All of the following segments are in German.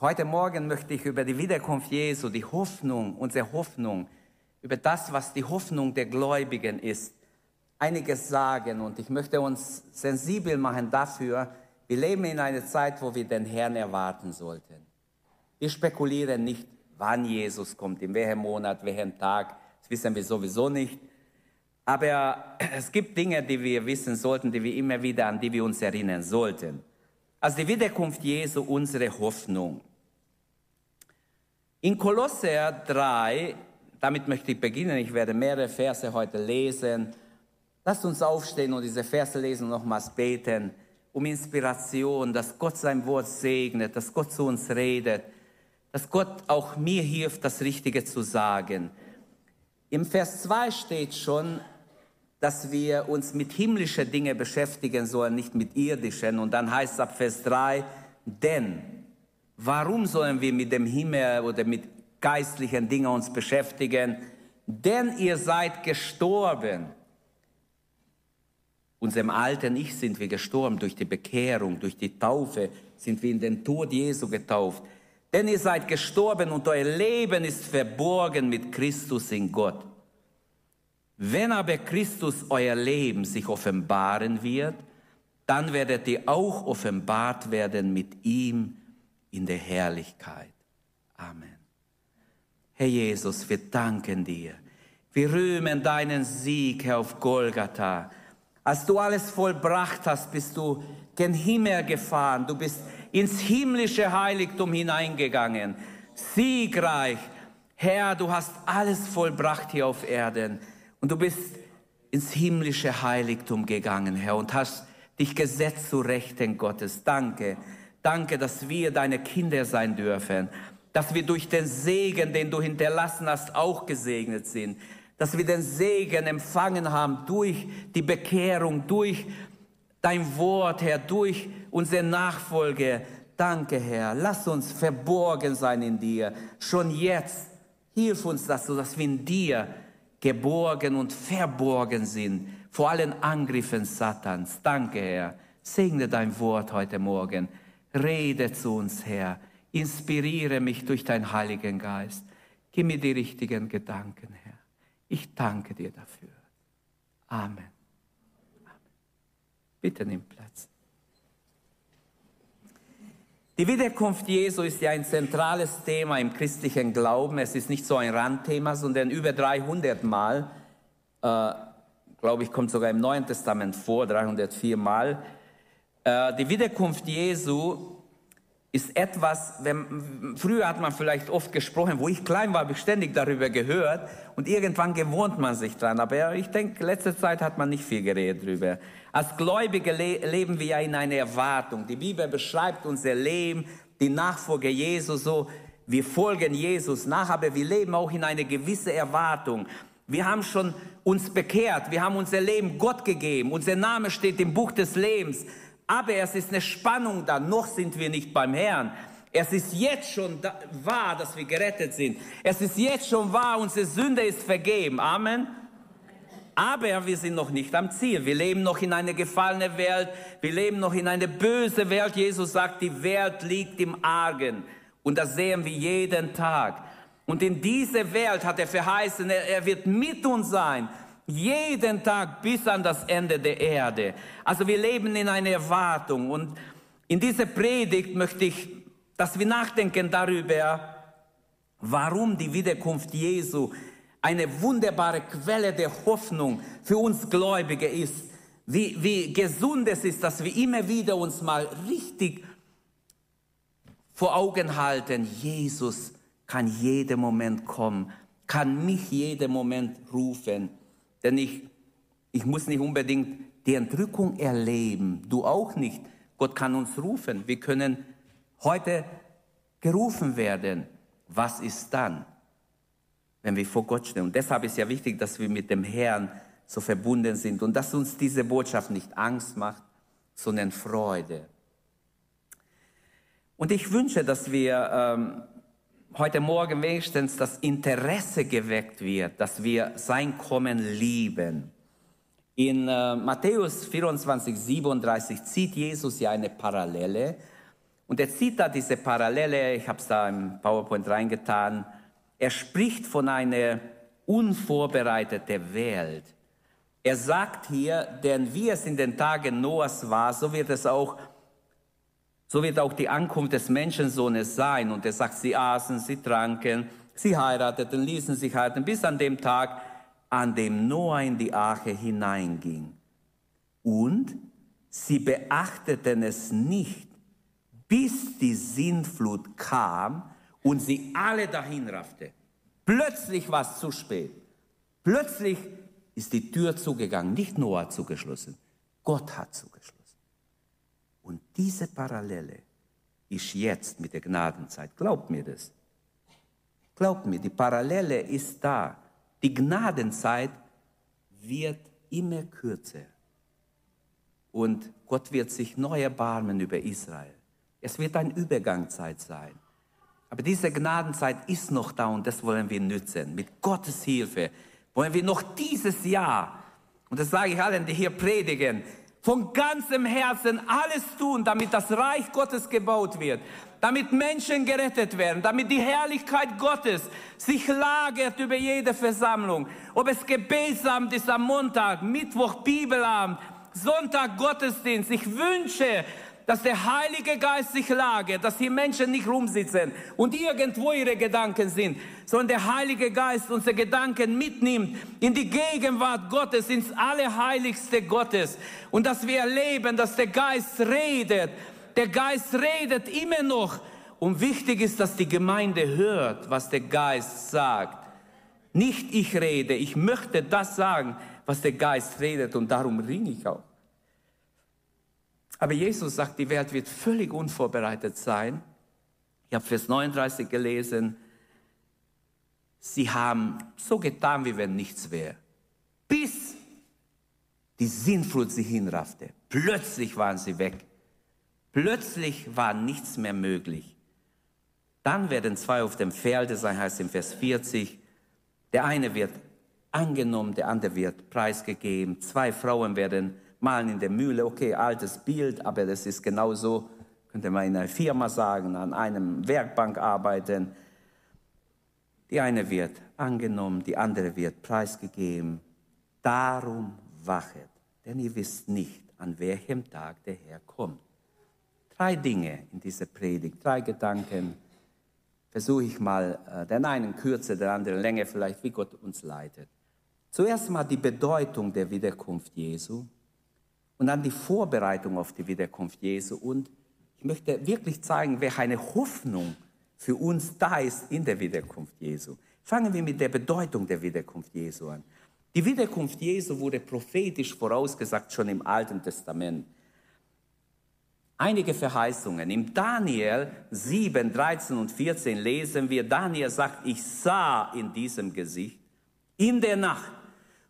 Heute Morgen möchte ich über die Wiederkunft Jesu, die Hoffnung, unsere Hoffnung, über das, was die Hoffnung der Gläubigen ist, einiges sagen. Und ich möchte uns sensibel machen dafür, wir leben in einer Zeit, wo wir den Herrn erwarten sollten. Wir spekulieren nicht, wann Jesus kommt, in welchem Monat, welchem Tag. Das wissen wir sowieso nicht. Aber es gibt Dinge, die wir wissen sollten, die wir immer wieder, an die wir uns erinnern sollten. Also die Wiederkunft Jesu, unsere Hoffnung. In Kolosser 3, damit möchte ich beginnen, ich werde mehrere Verse heute lesen. Lasst uns aufstehen und diese Verse lesen und nochmals beten um Inspiration, dass Gott sein Wort segnet, dass Gott zu uns redet, dass Gott auch mir hilft, das Richtige zu sagen. Im Vers 2 steht schon, dass wir uns mit himmlischen Dingen beschäftigen sollen, nicht mit irdischen. Und dann heißt es ab Vers 3, denn warum sollen wir mit dem Himmel oder mit geistlichen Dingen uns beschäftigen? Denn ihr seid gestorben. Unserem alten Ich sind wir gestorben durch die Bekehrung, durch die Taufe sind wir in den Tod Jesu getauft. Denn ihr seid gestorben und euer Leben ist verborgen mit Christus in Gott. Wenn aber Christus euer Leben sich offenbaren wird, dann werdet ihr auch offenbart werden mit ihm in der Herrlichkeit. Amen. Herr Jesus, wir danken dir. Wir rühmen deinen Sieg, Herr, auf Golgatha. Als du alles vollbracht hast, bist du gen Himmel gefahren. Du bist ins himmlische Heiligtum hineingegangen. Siegreich. Herr, du hast alles vollbracht hier auf Erden. Und du bist ins himmlische Heiligtum gegangen, Herr, und hast dich gesetzt zu Rechten Gottes. Danke. Danke, dass wir deine Kinder sein dürfen. Dass wir durch den Segen, den du hinterlassen hast, auch gesegnet sind. Dass wir den Segen empfangen haben durch die Bekehrung, durch dein Wort, Herr, durch unsere Nachfolge. Danke, Herr. Lass uns verborgen sein in dir. Schon jetzt. Hilf uns, dass, du, dass wir in dir geborgen und verborgen sind vor allen Angriffen Satans. Danke, Herr. Segne dein Wort heute Morgen. Rede zu uns, Herr. Inspiriere mich durch deinen Heiligen Geist. Gib mir die richtigen Gedanken, Herr. Ich danke dir dafür. Amen. Amen. Bitte nimm Platz. Die Wiederkunft Jesu ist ja ein zentrales Thema im christlichen Glauben. Es ist nicht so ein Randthema, sondern über 300 Mal, äh, glaube ich, kommt sogar im Neuen Testament vor, 304 Mal. Äh, die Wiederkunft Jesu ist etwas, wenn, früher hat man vielleicht oft gesprochen, wo ich klein war, habe ich ständig darüber gehört und irgendwann gewohnt man sich dran. Aber ich denke, letzte Zeit hat man nicht viel geredet darüber. Als Gläubige le leben wir ja in einer Erwartung. Die Bibel beschreibt unser Leben, die Nachfolge Jesus so, wir folgen Jesus nach, aber wir leben auch in einer gewissen Erwartung. Wir haben schon uns bekehrt, wir haben unser Leben Gott gegeben, unser Name steht im Buch des Lebens. Aber es ist eine Spannung da, noch sind wir nicht beim Herrn. Es ist jetzt schon da, wahr, dass wir gerettet sind. Es ist jetzt schon wahr, unsere Sünde ist vergeben. Amen. Aber wir sind noch nicht am Ziel. Wir leben noch in einer gefallenen Welt. Wir leben noch in einer bösen Welt. Jesus sagt, die Welt liegt im Argen. Und das sehen wir jeden Tag. Und in dieser Welt hat er verheißen, er, er wird mit uns sein. Jeden Tag bis an das Ende der Erde. Also wir leben in einer Erwartung. Und in dieser Predigt möchte ich, dass wir nachdenken darüber, warum die Wiederkunft Jesu eine wunderbare Quelle der Hoffnung für uns Gläubige ist. Wie, wie gesund es ist, dass wir immer wieder uns mal richtig vor Augen halten, Jesus kann jeden Moment kommen, kann mich jeden Moment rufen. Denn ich, ich muss nicht unbedingt die Entrückung erleben, du auch nicht. Gott kann uns rufen. Wir können heute gerufen werden. Was ist dann, wenn wir vor Gott stehen? Und deshalb ist ja wichtig, dass wir mit dem Herrn so verbunden sind und dass uns diese Botschaft nicht Angst macht, sondern Freude. Und ich wünsche, dass wir ähm, heute Morgen wenigstens das Interesse geweckt wird, dass wir sein Kommen lieben. In äh, Matthäus 24, 37 zieht Jesus ja eine Parallele Und er zieht da diese Parallele, ich habe es da im PowerPoint reingetan. Er spricht von einer unvorbereiteten Welt. Er sagt hier, denn wie es in den Tagen Noahs war, so wird es auch, so wird auch die Ankunft des Menschensohnes sein. Und er sagt, sie aßen, sie tranken, sie heirateten, ließen sich heiraten, bis an dem Tag, an dem Noah in die Arche hineinging. Und sie beachteten es nicht, bis die Sintflut kam und sie alle dahin raffte. Plötzlich war es zu spät. Plötzlich ist die Tür zugegangen, nicht Noah zugeschlossen, Gott hat zugeschlossen. Und diese Parallele ist jetzt mit der Gnadenzeit. Glaubt mir das. Glaubt mir, die Parallele ist da. Die Gnadenzeit wird immer kürzer. Und Gott wird sich neu erbarmen über Israel. Es wird eine Übergangszeit sein. Aber diese Gnadenzeit ist noch da und das wollen wir nützen. Mit Gottes Hilfe wollen wir noch dieses Jahr, und das sage ich allen, die hier predigen, von ganzem Herzen alles tun, damit das Reich Gottes gebaut wird, damit Menschen gerettet werden, damit die Herrlichkeit Gottes sich lagert über jede Versammlung. Ob es Gebetsabend ist am Montag, Mittwoch Bibelabend, Sonntag Gottesdienst. Ich wünsche, dass der Heilige Geist sich lagert, dass die Menschen nicht rumsitzen und irgendwo ihre Gedanken sind, sondern der Heilige Geist unsere Gedanken mitnimmt in die Gegenwart Gottes, ins Allerheiligste Gottes und dass wir erleben, dass der Geist redet. Der Geist redet immer noch und wichtig ist, dass die Gemeinde hört, was der Geist sagt. Nicht ich rede, ich möchte das sagen, was der Geist redet und darum ringe ich auch. Aber Jesus sagt, die Welt wird völlig unvorbereitet sein. Ich habe Vers 39 gelesen. Sie haben so getan, wie wenn nichts wäre. Bis die Sinnflut sie hinraffte. Plötzlich waren sie weg. Plötzlich war nichts mehr möglich. Dann werden zwei auf dem Felde sein, heißt im Vers 40. Der eine wird angenommen, der andere wird preisgegeben. Zwei Frauen werden malen in der Mühle, okay, altes Bild, aber das ist genauso, könnte man in einer Firma sagen, an einem Werkbank arbeiten. Die eine wird angenommen, die andere wird preisgegeben. Darum wachet, denn ihr wisst nicht, an welchem Tag der Herr kommt. Drei Dinge in dieser Predigt, drei Gedanken. Versuche ich mal, äh, den einen kürzer, den anderen länger, vielleicht wie Gott uns leitet. Zuerst mal die Bedeutung der Wiederkunft Jesu und dann die Vorbereitung auf die Wiederkunft Jesu. Und ich möchte wirklich zeigen, welche eine Hoffnung für uns da ist in der Wiederkunft Jesu. Fangen wir mit der Bedeutung der Wiederkunft Jesu an. Die Wiederkunft Jesu wurde prophetisch vorausgesagt schon im Alten Testament. Einige Verheißungen. Im Daniel 7, 13 und 14 lesen wir, Daniel sagt, ich sah in diesem Gesicht in der Nacht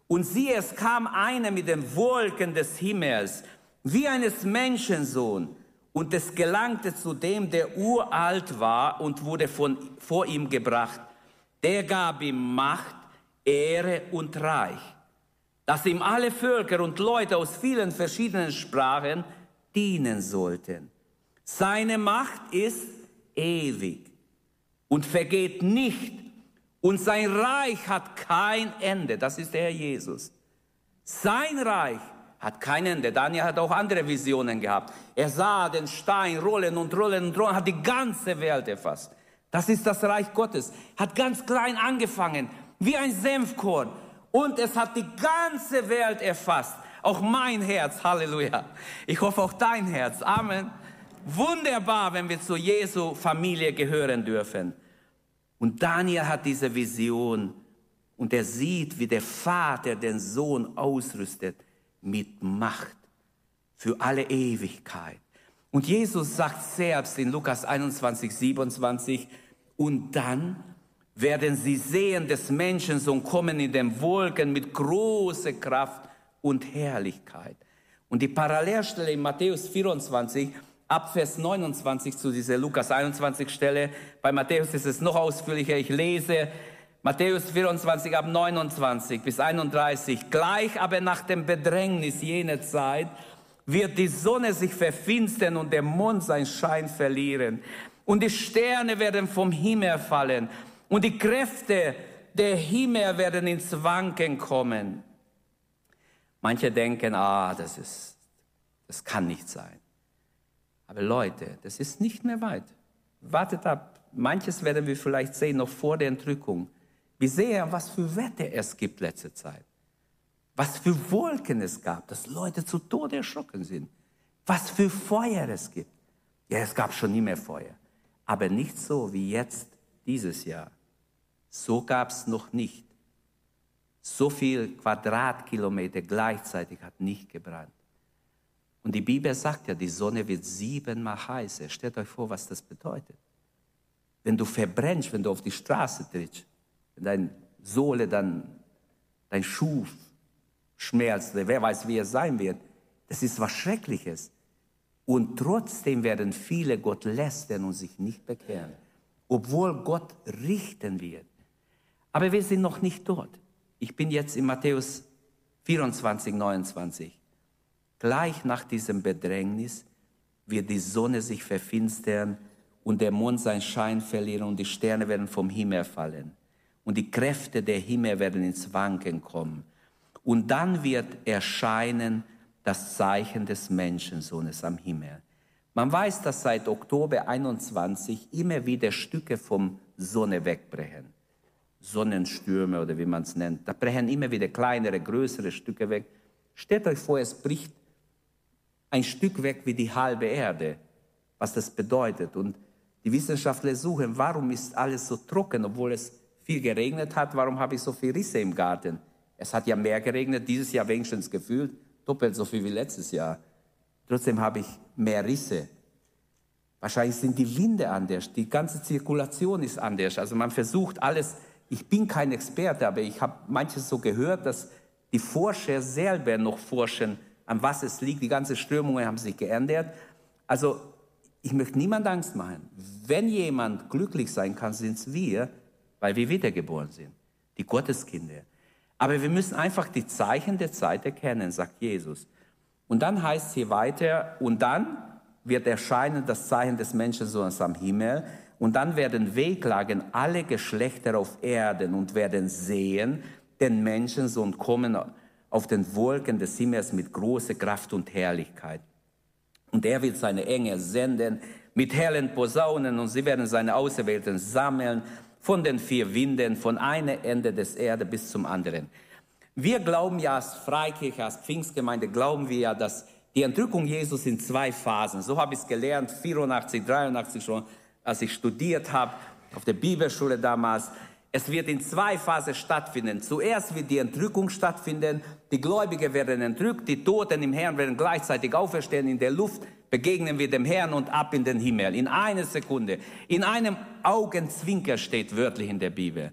und siehe, es kam einer mit den Wolken des Himmels, wie eines Menschensohn, und es gelangte zu dem, der uralt war und wurde von, vor ihm gebracht. Der gab ihm Macht, Ehre und Reich, dass ihm alle Völker und Leute aus vielen verschiedenen Sprachen dienen sollten. Seine Macht ist ewig und vergeht nicht und sein Reich hat kein Ende. Das ist der Herr Jesus. Sein Reich hat kein Ende. Daniel hat auch andere Visionen gehabt. Er sah den Stein rollen und rollen und rollen, hat die ganze Welt erfasst. Das ist das Reich Gottes. Hat ganz klein angefangen, wie ein Senfkorn. Und es hat die ganze Welt erfasst. Auch mein Herz, Halleluja. Ich hoffe auch dein Herz. Amen. Wunderbar, wenn wir zur Jesu Familie gehören dürfen. Und Daniel hat diese Vision und er sieht, wie der Vater den Sohn ausrüstet mit Macht für alle Ewigkeit. Und Jesus sagt selbst in Lukas 21, 27, und dann werden sie sehen des Menschensohn kommen in den Wolken mit großer Kraft und Herrlichkeit. Und die Parallelstelle in Matthäus 24 ab Vers 29 zu dieser Lukas 21 Stelle. Bei Matthäus ist es noch ausführlicher. Ich lese Matthäus 24 ab 29 bis 31. Gleich aber nach dem Bedrängnis jener Zeit wird die Sonne sich verfinstern und der Mond seinen Schein verlieren. Und die Sterne werden vom Himmel fallen und die Kräfte der Himmel werden ins Wanken kommen. Manche denken, ah, das ist, das kann nicht sein. Aber Leute, das ist nicht mehr weit. Wartet ab. Manches werden wir vielleicht sehen noch vor der Entrückung. Wir sehen, was für Wetter es gibt letzte Zeit. Was für Wolken es gab, dass Leute zu Tode erschrocken sind. Was für Feuer es gibt. Ja, es gab schon nie mehr Feuer. Aber nicht so wie jetzt dieses Jahr. So gab es noch nicht. So viel Quadratkilometer gleichzeitig hat nicht gebrannt. Und die Bibel sagt ja, die Sonne wird siebenmal heißer. Stellt euch vor, was das bedeutet. Wenn du verbrennst, wenn du auf die Straße trittst, wenn dein Sohle dann, dein Schuh schmerzt, wer weiß, wie es sein wird, das ist was Schreckliches. Und trotzdem werden viele Gott lästern und sich nicht bekehren, obwohl Gott richten wird. Aber wir sind noch nicht dort. Ich bin jetzt in Matthäus 24, 29. Gleich nach diesem Bedrängnis wird die Sonne sich verfinstern und der Mond seinen Schein verlieren und die Sterne werden vom Himmel fallen und die Kräfte der Himmel werden ins Wanken kommen. Und dann wird erscheinen das Zeichen des Menschensohnes am Himmel. Man weiß, dass seit Oktober 21 immer wieder Stücke vom Sonne wegbrechen. Sonnenstürme oder wie man es nennt. Da brechen immer wieder kleinere, größere Stücke weg. Stellt euch vor, es bricht ein Stück weg wie die halbe Erde, was das bedeutet. Und die Wissenschaftler suchen, warum ist alles so trocken, obwohl es viel geregnet hat, warum habe ich so viele Risse im Garten? Es hat ja mehr geregnet, dieses Jahr wenigstens gefühlt, doppelt so viel wie letztes Jahr. Trotzdem habe ich mehr Risse. Wahrscheinlich sind die Winde anders, die ganze Zirkulation ist anders. Also man versucht alles, ich bin kein Experte, aber ich habe manches so gehört, dass die Forscher selber noch forschen, an was es liegt. Die ganzen Strömungen haben sich geändert. Also ich möchte niemand Angst machen. Wenn jemand glücklich sein kann, sind es wir, weil wir wiedergeboren sind, die Gotteskinder. Aber wir müssen einfach die Zeichen der Zeit erkennen, sagt Jesus. Und dann heißt es hier weiter, und dann wird erscheinen das Zeichen des Menschensohnes am Himmel, und dann werden wehklagen alle Geschlechter auf Erden und werden sehen den Menschensohn kommen auf den Wolken des Himmels mit großer Kraft und Herrlichkeit. Und er wird seine Engel senden mit hellen Posaunen und sie werden seine Auserwählten sammeln von den vier Winden, von einem Ende des Erde bis zum anderen. Wir glauben ja als Freikirche, als Pfingstgemeinde, glauben wir ja, dass die Entrückung Jesus in zwei Phasen, so habe ich es gelernt, 84, 83 schon, als ich studiert habe, auf der Bibelschule damals, es wird in zwei Phasen stattfinden. Zuerst wird die Entrückung stattfinden. Die Gläubigen werden entrückt, die Toten im Herrn werden gleichzeitig auferstehen. In der Luft begegnen wir dem Herrn und ab in den Himmel. In einer Sekunde. In einem Augenzwinker steht wörtlich in der Bibel.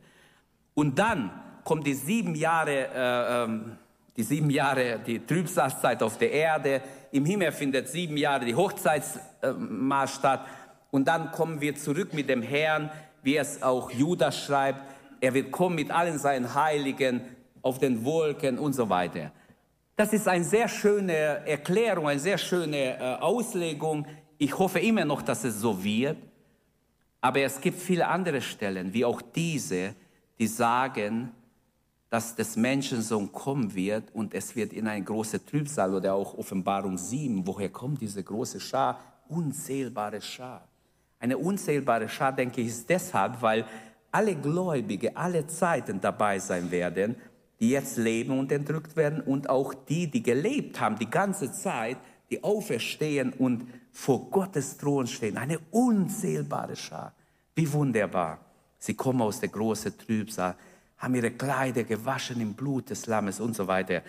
Und dann kommt die sieben Jahre, äh, ähm, die sieben Jahre, die Trübsalzeit auf der Erde. Im Himmel findet sieben Jahre die Hochzeitsmaß statt. Und dann kommen wir zurück mit dem Herrn wie es auch Judas schreibt, er wird kommen mit allen seinen Heiligen auf den Wolken und so weiter. Das ist eine sehr schöne Erklärung, eine sehr schöne äh, Auslegung. Ich hoffe immer noch, dass es so wird. Aber es gibt viele andere Stellen, wie auch diese, die sagen, dass des Menschensohn kommen wird und es wird in eine große Trübsal oder auch Offenbarung 7. Woher kommt diese große Schar? Unzählbare Schar. Eine unzählbare Schar, denke ich, ist deshalb, weil alle Gläubige alle Zeiten dabei sein werden, die jetzt leben und entrückt werden und auch die, die gelebt haben die ganze Zeit, die auferstehen und vor Gottes Thron stehen. Eine unzählbare Schar. Wie wunderbar. Sie kommen aus der großen Trübsal, haben ihre Kleider gewaschen im Blut des Lammes und so weiter.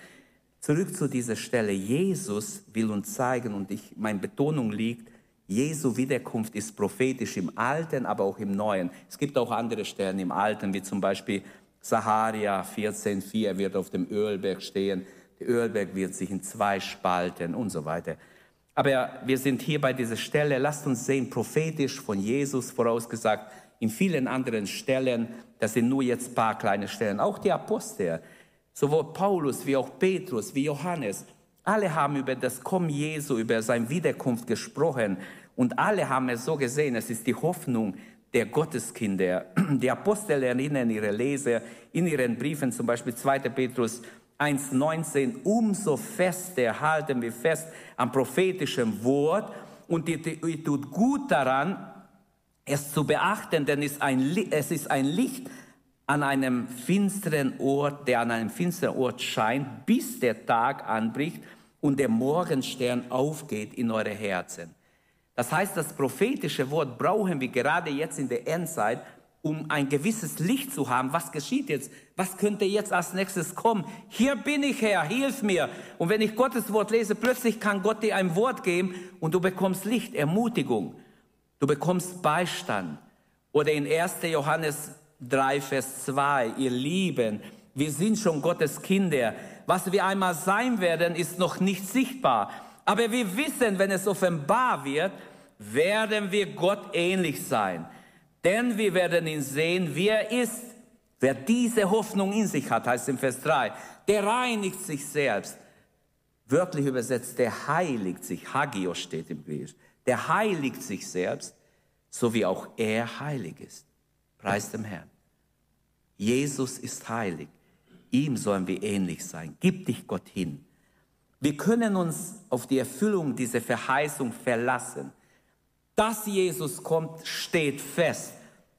Zurück zu dieser Stelle. Jesus will uns zeigen, und ich, meine Betonung liegt, Jesu Wiederkunft ist prophetisch im Alten, aber auch im Neuen. Es gibt auch andere Stellen im Alten, wie zum Beispiel Saharia 14,4 wird auf dem Ölberg stehen. Der Ölberg wird sich in zwei spalten und so weiter. Aber wir sind hier bei dieser Stelle. Lasst uns sehen, prophetisch von Jesus vorausgesagt. In vielen anderen Stellen, das sind nur jetzt ein paar kleine Stellen. Auch die Apostel, sowohl Paulus wie auch Petrus wie Johannes, Alle haben über das Kommen Jesu, über seine Wiederkunft gesprochen und alle haben es so gesehen, es ist die Hoffnung der Gotteskinder. Die Apostel erinnern ihre Leser in ihren Briefen, zum Beispiel 2. Petrus 1,19, umso fester halten wir fest am prophetischen Wort und ihr, tut gut daran, es zu beachten, denn es ist ein Licht an einem finsteren Ort, der an einem finsteren Ort scheint, bis der Tag anbricht und der Morgenstern aufgeht in eure Herzen. Das heißt, das prophetische Wort brauchen wir gerade jetzt in der Endzeit, um ein gewisses Licht zu haben. Was geschieht jetzt? Was könnte jetzt als nächstes kommen? Hier bin ich Herr, hilf mir. Und wenn ich Gottes Wort lese, plötzlich kann Gott dir ein Wort geben und du bekommst Licht, Ermutigung. Du bekommst Beistand. Oder in 1. Johannes 3, Vers 2, ihr Lieben, wir sind schon Gottes Kinder. Was wir einmal sein werden, ist noch nicht sichtbar. Aber wir wissen, wenn es offenbar wird, werden wir Gott ähnlich sein. Denn wir werden ihn sehen, wie er ist. Wer diese Hoffnung in sich hat, heißt im Vers 3, der reinigt sich selbst. Wörtlich übersetzt, der heiligt sich. Hagios steht im Griechisch. Der heiligt sich selbst, so wie auch er heilig ist. Preis dem Herrn. Jesus ist heilig. Ihm sollen wir ähnlich sein. Gib dich Gott hin. Wir können uns auf die Erfüllung dieser Verheißung verlassen. Dass Jesus kommt, steht fest.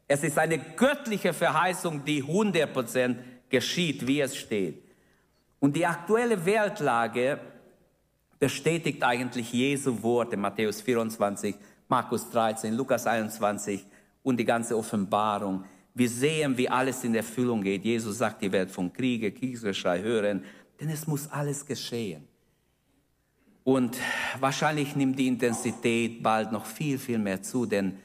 Es ist eine göttliche Verheißung, die 100% geschieht, wie es steht. Und die aktuelle Weltlage bestätigt eigentlich Jesu Worte, Matthäus 24, Markus 13, Lukas 21 und die ganze Offenbarung. Wir sehen, wie alles in Erfüllung geht. Jesus sagt, ihr werdet von Kriege, Kriegsgeschrei hören, denn es muss alles geschehen. Und wahrscheinlich nimmt die Intensität bald noch viel, viel mehr zu, denn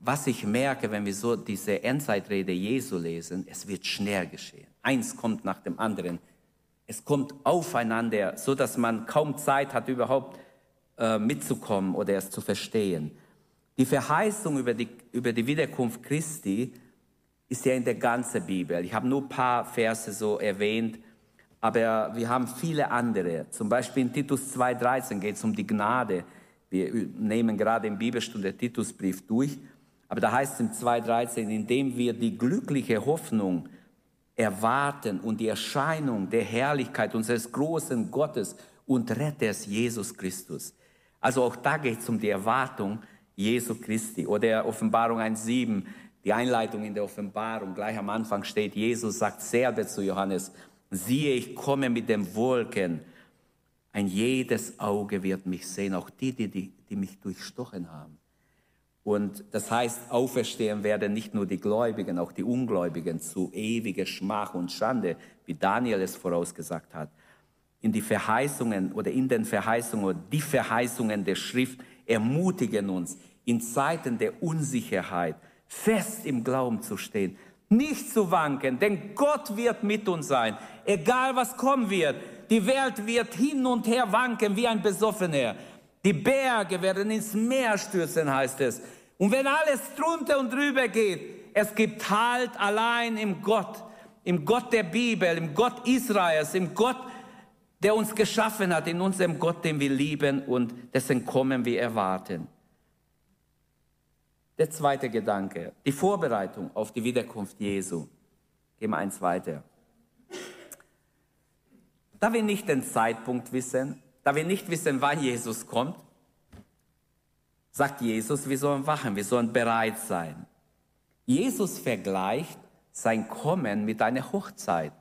was ich merke, wenn wir so diese Endzeitrede Jesu lesen, es wird schnell geschehen. Eins kommt nach dem anderen. Es kommt aufeinander, so dass man kaum Zeit hat, überhaupt äh, mitzukommen oder es zu verstehen. Die Verheißung über die, über die Wiederkunft Christi ist ja in der ganzen Bibel. Ich habe nur ein paar Verse so erwähnt, aber wir haben viele andere. Zum Beispiel in Titus 2,13 geht es um die Gnade. Wir nehmen gerade im Bibelstunde Titusbrief durch. Aber da heißt es im 2,13, indem wir die glückliche Hoffnung erwarten und die Erscheinung der Herrlichkeit unseres großen Gottes und Retters Jesus Christus. Also auch da geht es um die Erwartung Jesu Christi. Oder Offenbarung 1,7, die Einleitung in der Offenbarung, gleich am Anfang steht, Jesus sagt selber zu Johannes, siehe, ich komme mit den Wolken. Ein jedes Auge wird mich sehen, auch die, die, die, die mich durchstochen haben. Und das heißt, auferstehen werden nicht nur die Gläubigen, auch die Ungläubigen zu ewiger Schmach und Schande, wie Daniel es vorausgesagt hat. In die Verheißungen oder in den Verheißungen oder die Verheißungen der Schrift ermutigen uns, in Zeiten der Unsicherheit fest im Glauben zu stehen, nicht zu wanken, denn Gott wird mit uns sein, egal was kommen wird. Die Welt wird hin und her wanken wie ein Besoffener. Die Berge werden ins Meer stürzen, heißt es. Und wenn alles drunter und drüber geht, es gibt Halt allein im Gott, im Gott der Bibel, im Gott Israels, im Gott, der uns geschaffen hat, in unserem Gott, den wir lieben und dessen Kommen wir erwarten. Der zweite Gedanke, die Vorbereitung auf die Wiederkunft Jesu. Gehen wir eins weiter. Da wir nicht den Zeitpunkt wissen, da wir nicht wissen, wann Jesus kommt, sagt Jesus, wir sollen wachen, wir sollen bereit sein. Jesus vergleicht sein Kommen mit einer Hochzeit,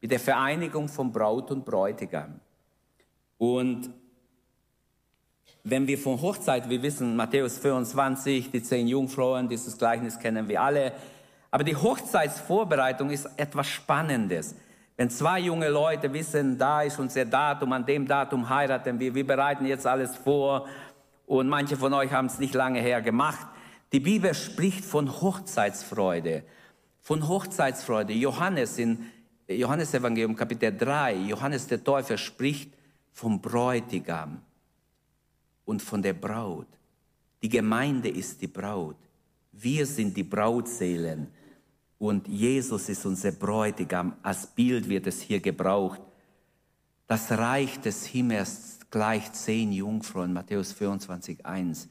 mit der Vereinigung von Braut und Bräutigam. Und wenn wir von Hochzeit, wir wissen Matthäus 25, die zehn Jungfrauen, dieses Gleichnis kennen wir alle. Aber die Hochzeitsvorbereitung ist etwas Spannendes. Wenn zwei junge Leute wissen, da ist unser Datum, an dem Datum heiraten wir, wir bereiten jetzt alles vor und manche von euch haben es nicht lange her gemacht. Die Bibel spricht von Hochzeitsfreude, von Hochzeitsfreude. Johannes in Johannes Evangelium Kapitel 3, Johannes der Täufer spricht vom Bräutigam und von der Braut. Die Gemeinde ist die Braut. Wir sind die Brautseelen. Und Jesus ist unser Bräutigam. Als Bild wird es hier gebraucht. Das Reich des Himmels gleicht zehn Jungfrauen, Matthäus 24, 1,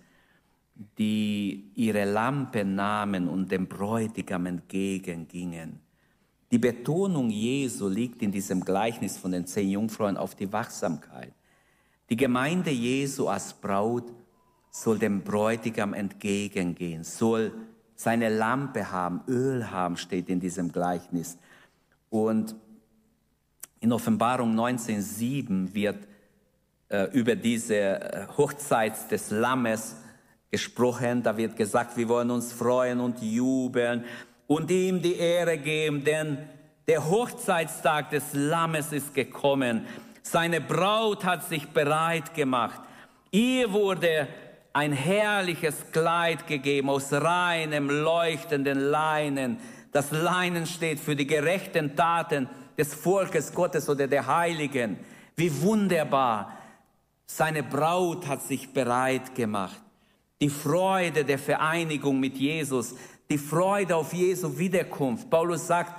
die ihre Lampe nahmen und dem Bräutigam entgegengingen. Die Betonung Jesu liegt in diesem Gleichnis von den zehn Jungfrauen auf die Wachsamkeit. Die Gemeinde Jesu als Braut soll dem Bräutigam entgegengehen, soll seine Lampe haben, Öl haben, steht in diesem Gleichnis. Und in Offenbarung 19.7 wird äh, über diese äh, Hochzeit des Lammes gesprochen. Da wird gesagt, wir wollen uns freuen und jubeln und ihm die Ehre geben, denn der Hochzeitstag des Lammes ist gekommen. Seine Braut hat sich bereit gemacht. Ihr wurde ein herrliches Kleid gegeben aus reinem, leuchtenden Leinen. Das Leinen steht für die gerechten Taten des Volkes Gottes oder der Heiligen. Wie wunderbar. Seine Braut hat sich bereit gemacht. Die Freude der Vereinigung mit Jesus, die Freude auf Jesu Wiederkunft. Paulus sagt,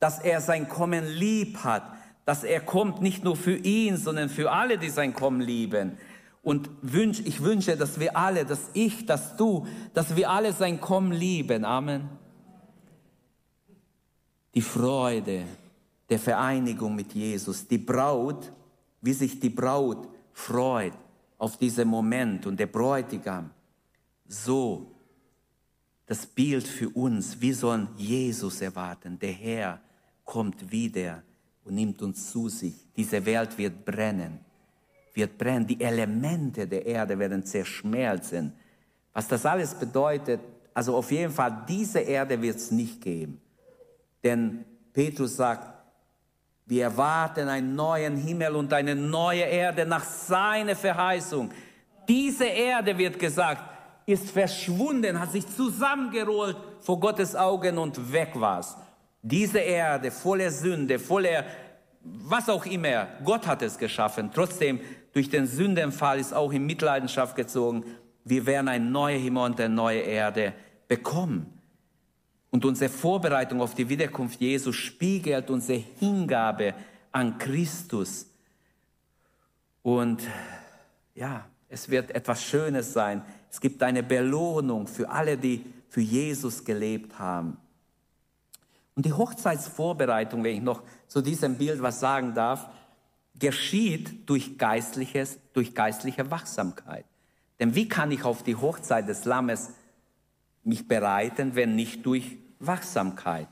dass er sein Kommen lieb hat, dass er kommt nicht nur für ihn, sondern für alle, die sein Kommen lieben. Und wünsch, ich wünsche, dass wir alle, dass ich, dass du, dass wir alle sein Kommen lieben. Amen. Die Freude der Vereinigung mit Jesus, die Braut, wie sich die Braut freut auf diesen Moment und der Bräutigam. So das Bild für uns. Wir sollen Jesus erwarten. Der Herr kommt wieder und nimmt uns zu sich. Diese Welt wird brennen, wird brennen. Die Elemente der Erde werden zerschmelzen. Was das alles bedeutet, also auf jeden Fall, diese Erde wird es nicht geben. Denn Petrus sagt, wir erwarten einen neuen Himmel und eine neue Erde nach seiner Verheißung. Diese Erde wird gesagt, ist verschwunden, hat sich zusammengerollt vor Gottes Augen und weg war's. Diese Erde voller Sünde, voller was auch immer, Gott hat es geschaffen. Trotzdem, durch den Sündenfall ist auch in Mitleidenschaft gezogen. Wir werden eine neue Himmel und eine neue Erde bekommen. Und unsere Vorbereitung auf die Wiederkunft Jesu spiegelt unsere Hingabe an Christus. Und ja, es wird etwas Schönes sein, es gibt eine Belohnung für alle, die für Jesus gelebt haben. Und die Hochzeitsvorbereitung, wenn ich noch zu diesem Bild was sagen darf, geschieht durch, geistliches, durch geistliche Wachsamkeit. Denn wie kann ich auf die Hochzeit des Lammes mich bereiten, wenn nicht durch Wachsamkeit?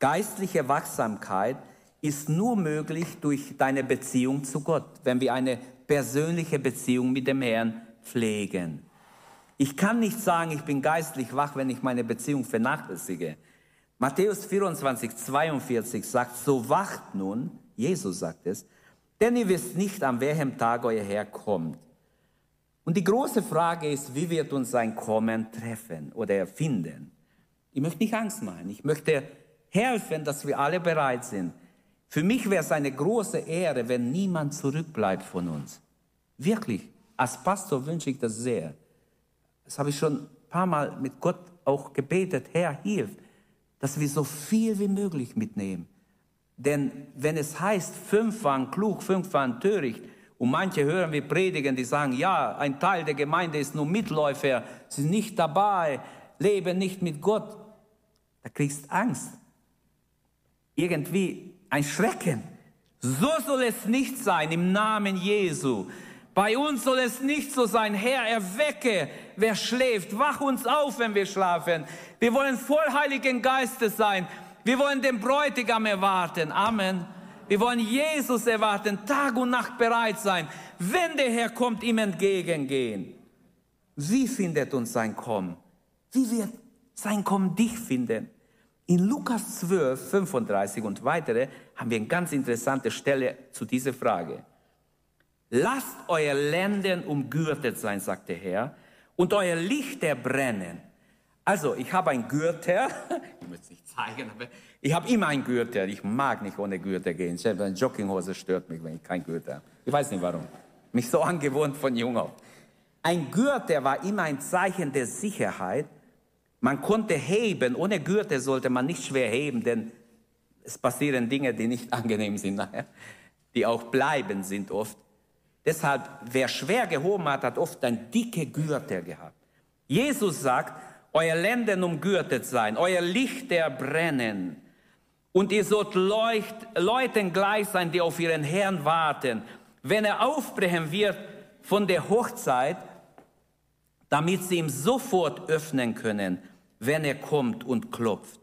Geistliche Wachsamkeit ist nur möglich durch deine Beziehung zu Gott, wenn wir eine persönliche Beziehung mit dem Herrn pflegen. Ich kann nicht sagen, ich bin geistlich wach, wenn ich meine Beziehung vernachlässige. Matthäus 24, 42 sagt, so wacht nun, Jesus sagt es, denn ihr wisst nicht, an welchem Tag euer Herr kommt. Und die große Frage ist, wie wird uns sein Kommen treffen oder finden? Ich möchte nicht Angst machen. Ich möchte helfen, dass wir alle bereit sind. Für mich wäre es eine große Ehre, wenn niemand zurückbleibt von uns. Wirklich. Als Pastor wünsche ich das sehr. Das habe ich schon ein paar Mal mit Gott auch gebetet. Herr, hilf, dass wir so viel wie möglich mitnehmen. Denn wenn es heißt, fünf waren klug, fünf waren töricht, und manche hören wir predigen, die sagen, ja, ein Teil der Gemeinde ist nur Mitläufer, sie sind nicht dabei, leben nicht mit Gott, da kriegst Angst. Irgendwie ein Schrecken. So soll es nicht sein im Namen Jesu. Bei uns soll es nicht so sein, Herr, erwecke, wer schläft, wach uns auf, wenn wir schlafen. Wir wollen voll Heiligen Geistes sein. Wir wollen den Bräutigam erwarten. Amen. Wir wollen Jesus erwarten, Tag und Nacht bereit sein. Wenn der Herr kommt, ihm entgegengehen. Wie findet uns sein Kommen? Wie wird sein Kommen dich finden? In Lukas 12, 35 und weitere haben wir eine ganz interessante Stelle zu dieser Frage. Lasst euer Lenden umgürtet sein, sagt der Herr, und euer Lichter brennen. Also, ich habe ein Gürtel, ich muss es nicht zeigen, aber ich habe immer ein Gürtel. Ich mag nicht ohne Gürtel gehen. Eine Jogginghose stört mich, wenn ich kein Gürtel habe. Ich weiß nicht warum. Mich so angewohnt von jung auf. Ein Gürtel war immer ein Zeichen der Sicherheit. Man konnte heben. Ohne Gürtel sollte man nicht schwer heben, denn es passieren Dinge, die nicht angenehm sind die auch bleiben sind oft. Deshalb, wer schwer gehoben hat, hat oft ein dicke Gürtel gehabt. Jesus sagt, euer Lenden umgürtet sein, euer Lichter brennen. Und ihr sollt leucht, Leuten gleich sein, die auf ihren Herrn warten. Wenn er aufbrechen wird von der Hochzeit, damit sie ihm sofort öffnen können, wenn er kommt und klopft.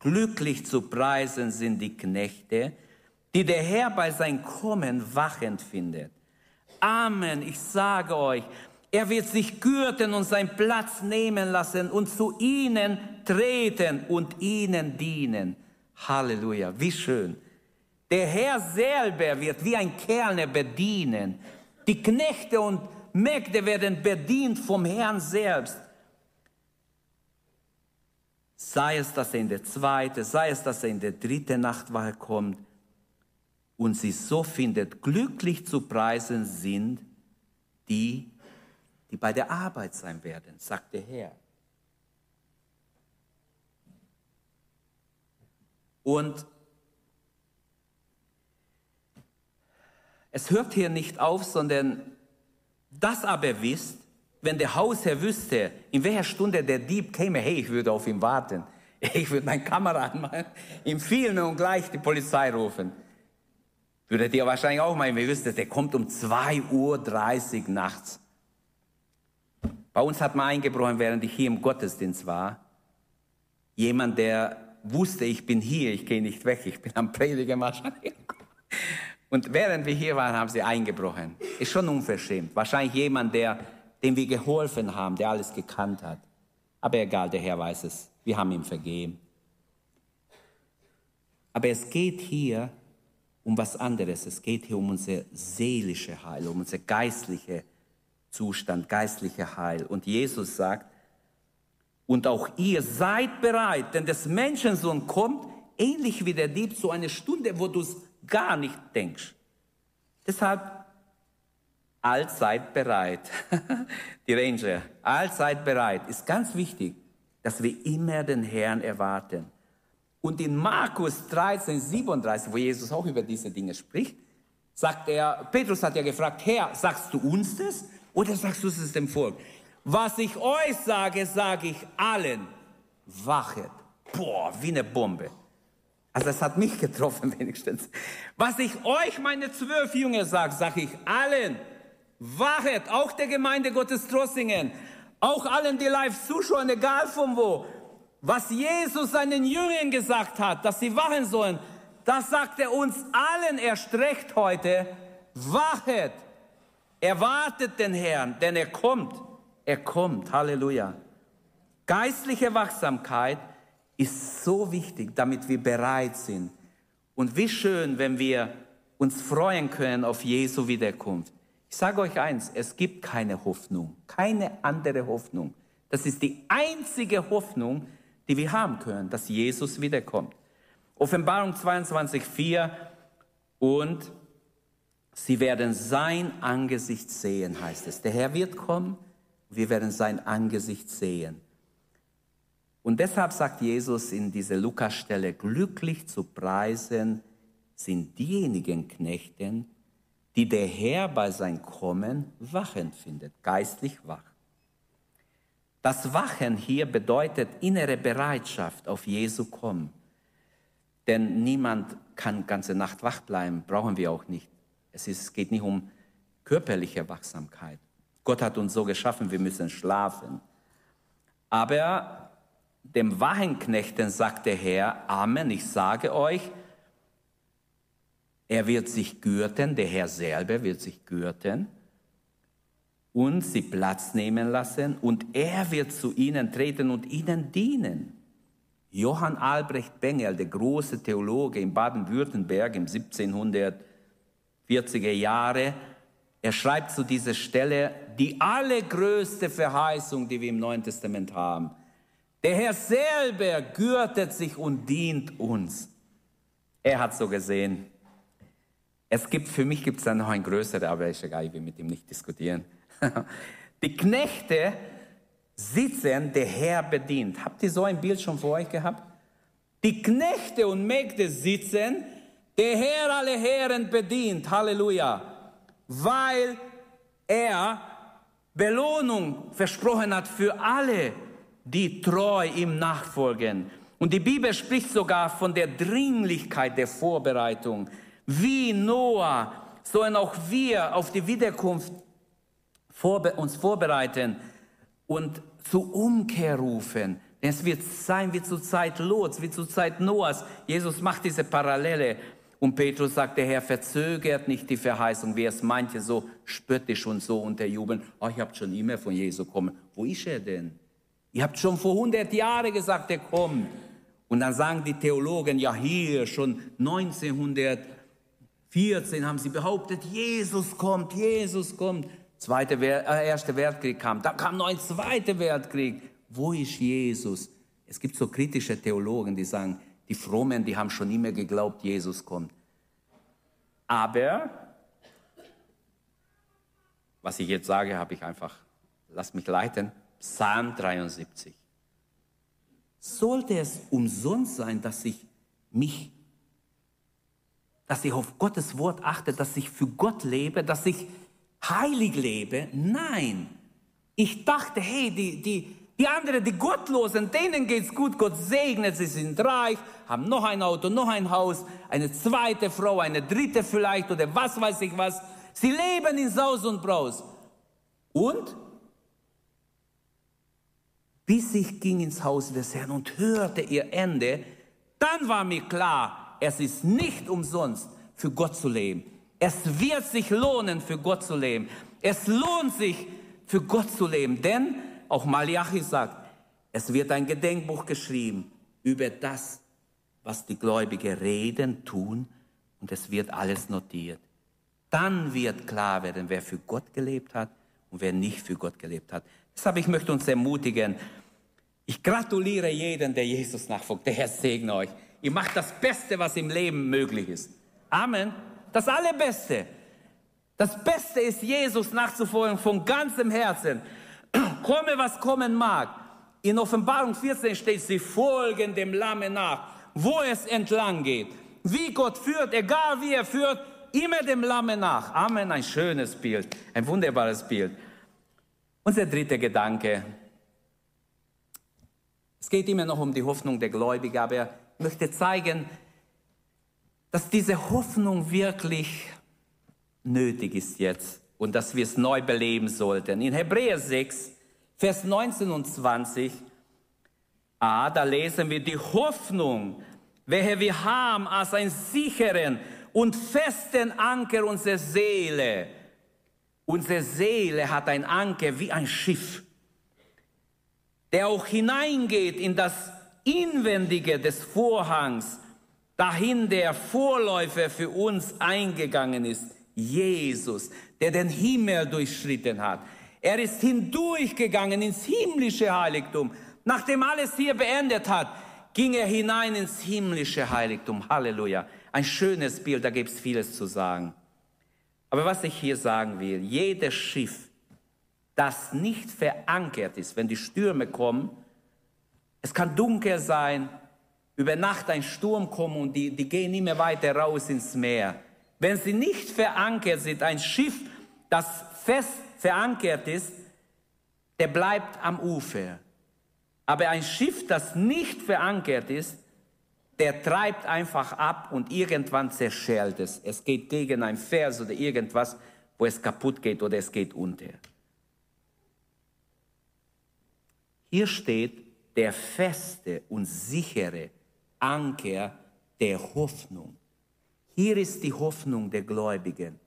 Glücklich zu preisen sind die Knechte, die der Herr bei sein Kommen wachend findet. Amen, ich sage euch, er wird sich gürten und seinen Platz nehmen lassen und zu ihnen treten und ihnen dienen. Halleluja, wie schön. Der Herr selber wird wie ein Kerl bedienen. Die Knechte und Mägde werden bedient vom Herrn selbst. Sei es, dass er in der zweiten, sei es, dass er in der dritten Nachtwache kommt und sie so findet, glücklich zu preisen sind die, die bei der Arbeit sein werden, sagt der Herr. Und es hört hier nicht auf, sondern das aber wisst, wenn der Hausherr wüsste, in welcher Stunde der Dieb käme, hey, ich würde auf ihn warten. Ich würde meine Kamera anmachen, ihm filmen und gleich die Polizei rufen. Würdet ihr wahrscheinlich auch meinen, wir wüsstet, der kommt um 2.30 Uhr nachts. Bei uns hat man eingebrochen, während ich hier im Gottesdienst war. Jemand, der wusste, ich bin hier, ich gehe nicht weg, ich bin am Predigen wahrscheinlich. Und während wir hier waren, haben sie eingebrochen. Ist schon unverschämt. Wahrscheinlich jemand, der, dem wir geholfen haben, der alles gekannt hat. Aber egal, der Herr weiß es. Wir haben ihm vergeben. Aber es geht hier um was anderes. Es geht hier um unser seelische Heil, um unser geistliche Zustand, geistliche Heil. Und Jesus sagt, und auch ihr seid bereit, denn des Menschensohn kommt, ähnlich wie der Dieb, zu einer Stunde, wo du es gar nicht denkst. Deshalb allzeit bereit. Die Ranger, allzeit bereit ist ganz wichtig, dass wir immer den Herrn erwarten. Und in Markus 13, 37, wo Jesus auch über diese Dinge spricht, sagt er, Petrus hat ja gefragt, Herr, sagst du uns das oder sagst du es dem Volk? Was ich euch sage, sage ich allen, wachet. Boah, wie eine Bombe. Also es hat mich getroffen wenigstens. Was ich euch, meine zwölf Jünger, sage, sage ich allen. Wachet, auch der Gemeinde Gottes Trossingen, auch allen, die live zuschauen, egal von wo. Was Jesus seinen Jüngern gesagt hat, dass sie wachen sollen, das sagt er uns allen erst recht heute. Wachet, erwartet den Herrn, denn er kommt. Er kommt. Halleluja. Geistliche Wachsamkeit ist so wichtig, damit wir bereit sind. Und wie schön, wenn wir uns freuen können auf Jesu Wiederkunft. Ich sage euch eins, es gibt keine Hoffnung, keine andere Hoffnung. Das ist die einzige Hoffnung, die wir haben können, dass Jesus wiederkommt. Offenbarung 22, 4 und sie werden sein Angesicht sehen, heißt es. Der Herr wird kommen, wir werden sein Angesicht sehen. Und deshalb sagt Jesus in dieser Lukas-Stelle, glücklich zu preisen sind diejenigen Knechten, die der Herr bei sein Kommen wachend findet, geistlich wach. Das Wachen hier bedeutet innere Bereitschaft auf Jesu Kommen. Denn niemand kann ganze Nacht wach bleiben, brauchen wir auch nicht. Es, ist, es geht nicht um körperliche Wachsamkeit. Gott hat uns so geschaffen, wir müssen schlafen. Aber dem Wachenknechten sagt der Herr, Amen, ich sage euch, er wird sich gürten, der Herr selber wird sich gürten und sie Platz nehmen lassen und er wird zu ihnen treten und ihnen dienen. Johann Albrecht Bengel, der große Theologe in Baden-Württemberg im 1740er Jahre, er schreibt zu dieser Stelle die allergrößte Verheißung, die wir im Neuen Testament haben. Der Herr selber gürtet sich und dient uns. Er hat so gesehen. Es gibt, für mich gibt es da noch ein größeres, aber ist egal, ich will mit ihm nicht diskutieren. Die Knechte sitzen, der Herr bedient. Habt ihr so ein Bild schon vor euch gehabt? Die Knechte und Mägde sitzen, der Herr alle Herren bedient, Halleluja, weil er Belohnung versprochen hat für alle, die treu ihm nachfolgen. Und die Bibel spricht sogar von der Dringlichkeit der Vorbereitung. Wie Noah sollen auch wir auf die Wiederkunft uns vorbereiten und zur Umkehr rufen. Es wird sein wie zur Zeit Lots, wie zur Zeit Noahs. Jesus macht diese Parallele. Und Petrus sagt, der Herr verzögert nicht die Verheißung, wie es manche so spöttisch und so unterjubeln. Oh, ich habt schon immer von Jesus kommen. Wo ist er denn? Ihr habt schon vor 100 Jahren gesagt, er kommt. Und dann sagen die Theologen, ja hier schon 1914 haben sie behauptet, Jesus kommt, Jesus kommt. Zweite, äh, erste Weltkrieg kam, dann kam noch ein zweiter Weltkrieg. Wo ist Jesus? Es gibt so kritische Theologen, die sagen, die Frommen, die haben schon immer geglaubt, Jesus kommt. Aber, was ich jetzt sage, habe ich einfach, lass mich leiten, Psalm 73. Sollte es umsonst sein, dass ich mich, dass ich auf Gottes Wort achte, dass ich für Gott lebe, dass ich heilig lebe? Nein. Ich dachte, hey, die, die, die anderen, die Gottlosen, denen geht's gut, Gott segnet, sie sind reich, haben noch ein Auto, noch ein Haus, eine zweite Frau, eine dritte vielleicht oder was weiß ich was. Sie leben in Saus und Braus. Und bis ich ging ins Haus des Herrn und hörte ihr Ende, dann war mir klar, es ist nicht umsonst für Gott zu leben. Es wird sich lohnen, für Gott zu leben. Es lohnt sich, für Gott zu leben, denn auch Malachi sagt, es wird ein Gedenkbuch geschrieben über das, was die Gläubigen reden, tun und es wird alles notiert. Dann wird klar werden, wer für Gott gelebt hat und wer nicht für Gott gelebt hat. Deshalb, ich möchte uns ermutigen. Ich gratuliere jedem, der Jesus nachfolgt. Der Herr segne euch. Ihr macht das Beste, was im Leben möglich ist. Amen. Das Allerbeste. Das Beste ist, Jesus nachzufolgen von ganzem Herzen. Komme, was kommen mag. In Offenbarung 14 steht, sie folgen dem Lamme nach wo es entlang geht. Wie Gott führt, egal wie er führt, immer dem Lamme nach. Amen, ein schönes Bild, ein wunderbares Bild. Unser dritter Gedanke. Es geht immer noch um die Hoffnung der Gläubigen, aber er möchte zeigen, dass diese Hoffnung wirklich nötig ist jetzt und dass wir es neu beleben sollten. In Hebräer 6, Vers 19 und 20 Ah, da lesen wir die Hoffnung, welche wir haben als einen sicheren und festen Anker unserer Seele. Unsere Seele hat ein Anker wie ein Schiff, der auch hineingeht in das Inwendige des Vorhangs, dahin der Vorläufer für uns eingegangen ist, Jesus, der den Himmel durchschritten hat. Er ist hindurchgegangen ins himmlische Heiligtum Nachdem alles hier beendet hat, ging er hinein ins himmlische Heiligtum. Halleluja. Ein schönes Bild, da gibt es vieles zu sagen. Aber was ich hier sagen will, jedes Schiff, das nicht verankert ist, wenn die Stürme kommen, es kann dunkel sein, über Nacht ein Sturm kommen und die, die gehen immer weiter raus ins Meer. Wenn sie nicht verankert sind, ein Schiff, das fest verankert ist, der bleibt am Ufer. Aber ein Schiff, das nicht verankert ist, der treibt einfach ab und irgendwann zerschellt es. Es geht gegen ein Vers oder irgendwas, wo es kaputt geht oder es geht unter. Hier steht der feste und sichere Anker der Hoffnung. Hier ist die Hoffnung der Gläubigen.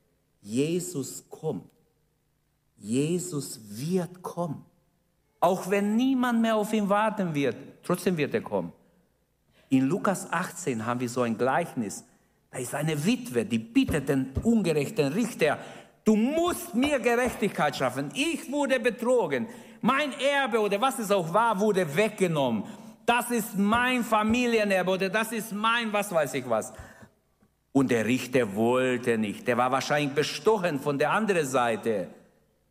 Jesus kommt. Jesus wird kommen. Auch wenn niemand mehr auf ihn warten wird, trotzdem wird er kommen. In Lukas 18 haben wir so ein Gleichnis. Da ist eine Witwe, die bittet den ungerechten Richter, du musst mir Gerechtigkeit schaffen. Ich wurde betrogen. Mein Erbe oder was es auch war, wurde weggenommen. Das ist mein Familienerbe oder das ist mein was weiß ich was. Und der Richter wollte nicht. Der war wahrscheinlich bestochen von der anderen Seite.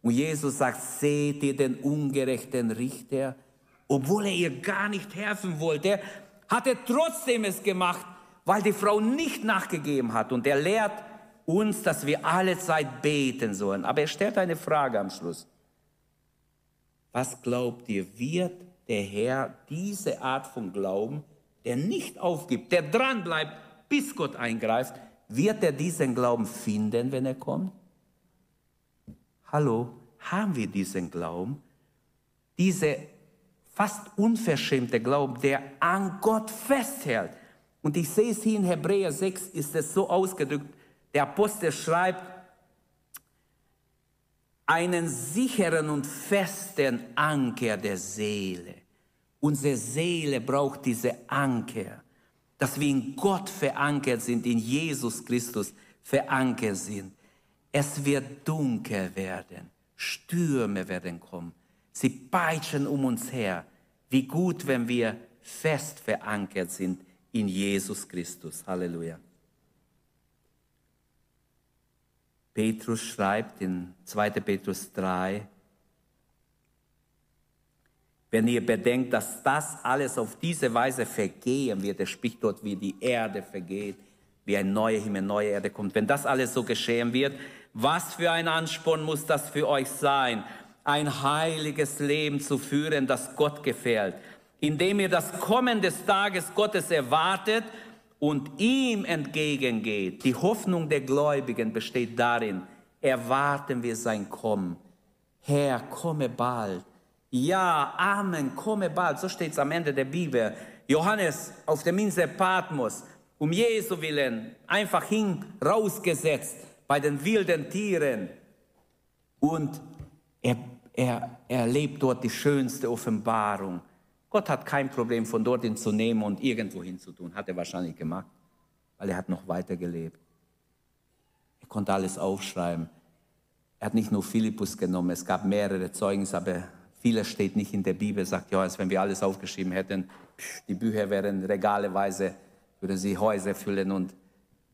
Und Jesus sagt, seht ihr den ungerechten Richter? Obwohl er ihr gar nicht helfen wollte, hat er trotzdem es gemacht, weil die Frau nicht nachgegeben hat. Und er lehrt uns, dass wir alle Zeit beten sollen. Aber er stellt eine Frage am Schluss. Was glaubt ihr, wird der Herr diese Art von Glauben, der nicht aufgibt, der dranbleibt, bis Gott eingreift, wird er diesen Glauben finden, wenn er kommt? Hallo, haben wir diesen Glauben? Diese fast unverschämte Glauben, der an Gott festhält. Und ich sehe es hier in Hebräer 6, ist es so ausgedrückt, der Apostel schreibt, einen sicheren und festen Anker der Seele. Unsere Seele braucht diese Anker, dass wir in Gott verankert sind, in Jesus Christus verankert sind. Es wird dunkel werden, Stürme werden kommen, sie peitschen um uns her. Wie gut, wenn wir fest verankert sind in Jesus Christus. Halleluja. Petrus schreibt in 2. Petrus 3, wenn ihr bedenkt, dass das alles auf diese Weise vergehen wird, er spricht dort, wie die Erde vergeht, wie ein neuer Himmel, neue Erde kommt. Wenn das alles so geschehen wird, was für ein Ansporn muss das für euch sein, ein heiliges Leben zu führen, das Gott gefällt, indem ihr das Kommen des Tages Gottes erwartet und ihm entgegengeht. Die Hoffnung der Gläubigen besteht darin, erwarten wir sein Kommen. Herr, komme bald. Ja, Amen, komme bald. So steht es am Ende der Bibel. Johannes auf der Insel Patmos, um Jesu willen, einfach hin rausgesetzt bei den wilden Tieren. Und er, er, er erlebt dort die schönste Offenbarung. Gott hat kein Problem, von dorthin zu nehmen und irgendwo hinzutun. Hat er wahrscheinlich gemacht, weil er hat noch weiter gelebt. Er konnte alles aufschreiben. Er hat nicht nur Philippus genommen, es gab mehrere Zeugnisse, aber vieles steht nicht in der Bibel. Sagt als wenn wir alles aufgeschrieben hätten, die Bücher wären regaleweise, würden sie Häuser füllen und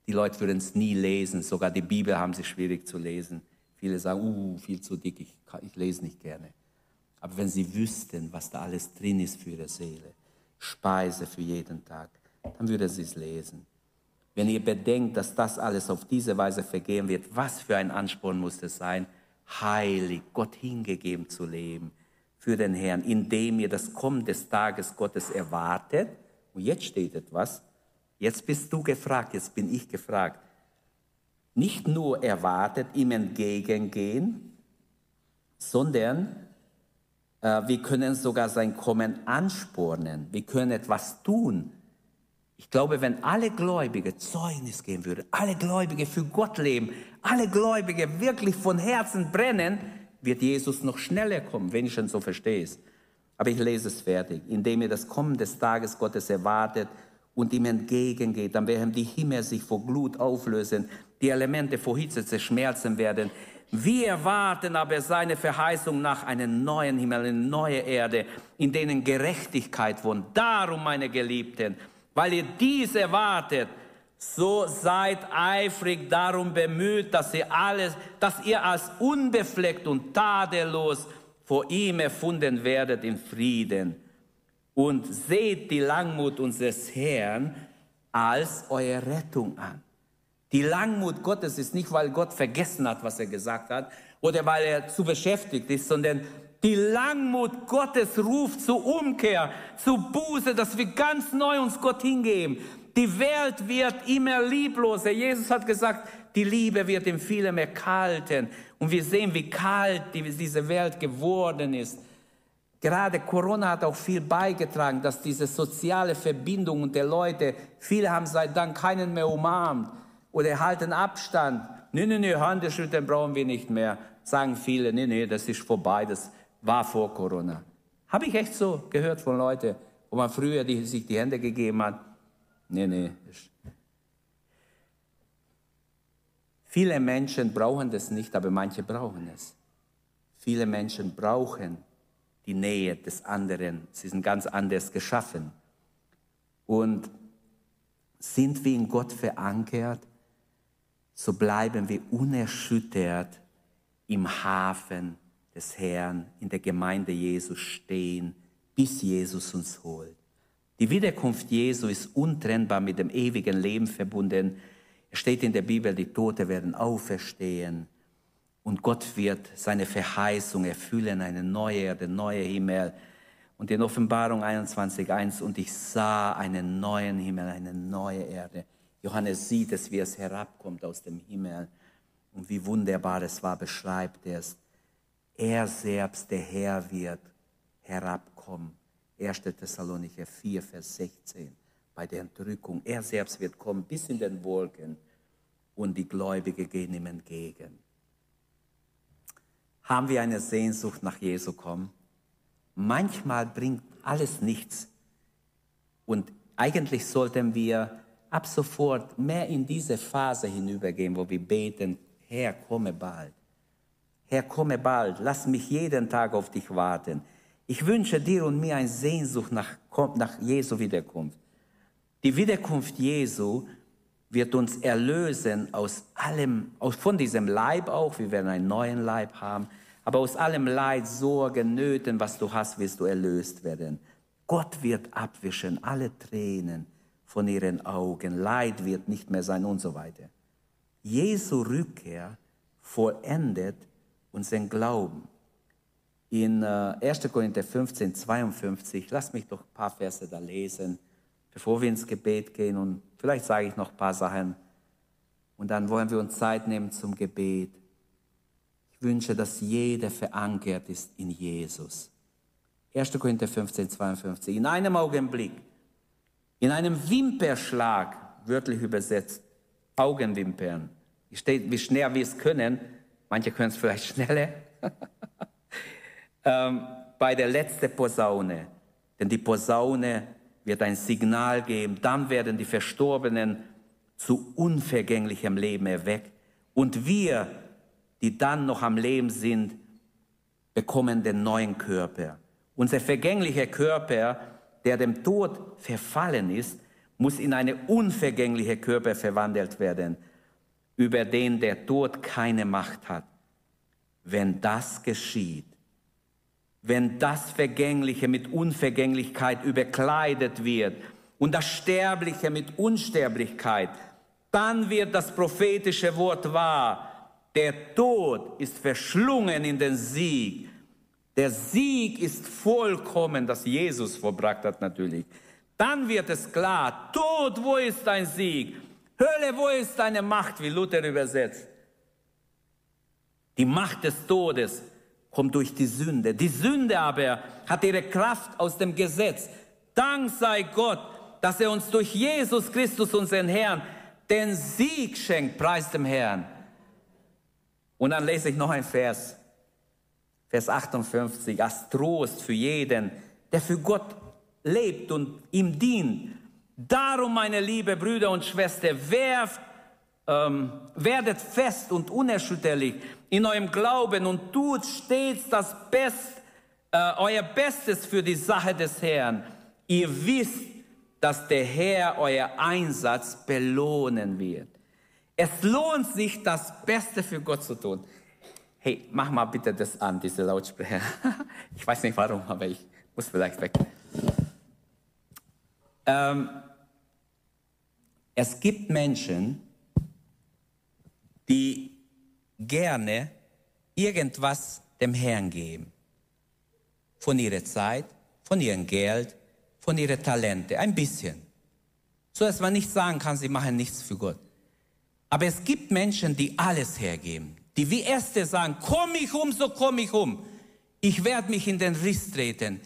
die Leute würden es nie lesen. Sogar die Bibel haben sie schwierig zu lesen. Viele sagen, uh, viel zu dick, ich, ich lese nicht gerne. Aber wenn sie wüssten, was da alles drin ist für ihre Seele, Speise für jeden Tag, dann würden sie es lesen. Wenn ihr bedenkt, dass das alles auf diese Weise vergehen wird, was für ein Ansporn muss es sein, heilig, Gott hingegeben zu leben für den Herrn, indem ihr das Kommen des Tages Gottes erwartet. Und jetzt steht etwas, jetzt bist du gefragt, jetzt bin ich gefragt. Nicht nur erwartet, ihm entgegengehen, sondern wir können sogar sein Kommen anspornen. Wir können etwas tun. Ich glaube, wenn alle Gläubige Zeugnis geben würden, alle Gläubige für Gott leben, alle Gläubige wirklich von Herzen brennen, wird Jesus noch schneller kommen, wenn ich schon so verstehe. Aber ich lese es fertig. Indem ihr das Kommen des Tages Gottes erwartet und ihm entgegengeht, dann werden die Himmel sich vor Glut auflösen, die Elemente vor Hitze zerschmerzen werden, wir erwarten aber seine Verheißung nach einem neuen Himmel, eine neue Erde, in denen Gerechtigkeit wohnt. Darum, meine Geliebten, weil ihr dies erwartet, so seid eifrig darum bemüht, dass ihr alles, dass ihr als unbefleckt und tadellos vor ihm erfunden werdet in Frieden. Und seht die Langmut unseres Herrn als eure Rettung an. Die Langmut Gottes ist nicht, weil Gott vergessen hat, was er gesagt hat oder weil er zu beschäftigt ist, sondern die Langmut Gottes ruft zur Umkehr, zu Buße, dass wir ganz neu uns Gott hingeben. Die Welt wird immer liebloser. Jesus hat gesagt, die Liebe wird in vielem erkalten. Und wir sehen, wie kalt diese Welt geworden ist. Gerade Corona hat auch viel beigetragen, dass diese soziale Verbindung der Leute, viele haben seit dann keinen mehr umarmt oder halten Abstand. Nee, nee, nee, Handeschütteln brauchen wir nicht mehr. Sagen viele, nee, nee, das ist vorbei, das war vor Corona. Habe ich echt so gehört von Leuten, wo man früher die, sich die Hände gegeben hat. Nee, nee. Viele Menschen brauchen das nicht, aber manche brauchen es. Viele Menschen brauchen die Nähe des anderen. Sie sind ganz anders geschaffen. Und sind wir in Gott verankert, so bleiben wir unerschüttert im Hafen des Herrn, in der Gemeinde Jesus stehen, bis Jesus uns holt. Die Wiederkunft Jesu ist untrennbar mit dem ewigen Leben verbunden. Es steht in der Bibel, die Tote werden auferstehen und Gott wird seine Verheißung erfüllen, eine neue Erde, neue Himmel. Und in Offenbarung 21.1, und ich sah einen neuen Himmel, eine neue Erde. Johannes sieht es, wie es herabkommt aus dem Himmel. Und wie wunderbar es war, beschreibt er es. Er selbst, der Herr, wird herabkommen. 1. Thessalonicher 4, Vers 16. Bei der Entrückung. Er selbst wird kommen bis in den Wolken und die Gläubigen gehen ihm entgegen. Haben wir eine Sehnsucht nach Jesu kommen? Manchmal bringt alles nichts. Und eigentlich sollten wir ab sofort mehr in diese Phase hinübergehen, wo wir beten, Herr, komme bald. Herr, komme bald. Lass mich jeden Tag auf dich warten. Ich wünsche dir und mir eine Sehnsucht nach, nach Jesu Wiederkunft. Die Wiederkunft Jesu wird uns erlösen aus allem, von diesem Leib auch. Wir werden einen neuen Leib haben. Aber aus allem Leid, Sorgen, Nöten, was du hast, wirst du erlöst werden. Gott wird abwischen alle Tränen von ihren Augen. Leid wird nicht mehr sein und so weiter. Jesu Rückkehr vollendet unseren Glauben. In 1. Äh, Korinther 15, 52, lass mich doch ein paar Verse da lesen, bevor wir ins Gebet gehen und vielleicht sage ich noch ein paar Sachen und dann wollen wir uns Zeit nehmen zum Gebet. Ich wünsche, dass jeder verankert ist in Jesus. 1. Korinther 15, 52. In einem Augenblick, in einem Wimperschlag, wörtlich übersetzt, Augenwimpern. Steht, wie schnell wir es können, manche können es vielleicht schneller, ähm, bei der letzten Posaune. Denn die Posaune wird ein Signal geben, dann werden die Verstorbenen zu unvergänglichem Leben erweckt. Und wir, die dann noch am Leben sind, bekommen den neuen Körper. Unser vergänglicher Körper, der dem Tod verfallen ist, muss in eine unvergängliche Körper verwandelt werden, über den der Tod keine Macht hat. Wenn das geschieht, wenn das Vergängliche mit Unvergänglichkeit überkleidet wird und das Sterbliche mit Unsterblichkeit, dann wird das prophetische Wort wahr. Der Tod ist verschlungen in den Sieg. Der Sieg ist vollkommen, das Jesus verbracht hat natürlich. Dann wird es klar, Tod, wo ist dein Sieg? Hölle, wo ist deine Macht, wie Luther übersetzt? Die Macht des Todes kommt durch die Sünde. Die Sünde aber hat ihre Kraft aus dem Gesetz. Dank sei Gott, dass er uns durch Jesus Christus, unseren Herrn, den Sieg schenkt, preis dem Herrn. Und dann lese ich noch ein Vers, Vers 58, als Trost für jeden, der für Gott lebt und ihm dient. Darum, meine liebe Brüder und Schwestern, werft, ähm, werdet fest und unerschütterlich in eurem Glauben und tut stets das Best, äh, euer Bestes für die Sache des Herrn. Ihr wisst, dass der Herr euer Einsatz belohnen wird. Es lohnt sich, das Beste für Gott zu tun. Hey, mach mal bitte das an, diese Lautsprecher. Ich weiß nicht warum, aber ich muss vielleicht weg. Ähm, es gibt Menschen, die gerne irgendwas dem Herrn geben. Von ihrer Zeit, von ihrem Geld, von ihren Talente, ein bisschen. So dass man nicht sagen kann, sie machen nichts für Gott. Aber es gibt Menschen, die alles hergeben, die wie Erste sagen, komm ich um, so komm ich um. Ich werde mich in den Riss treten.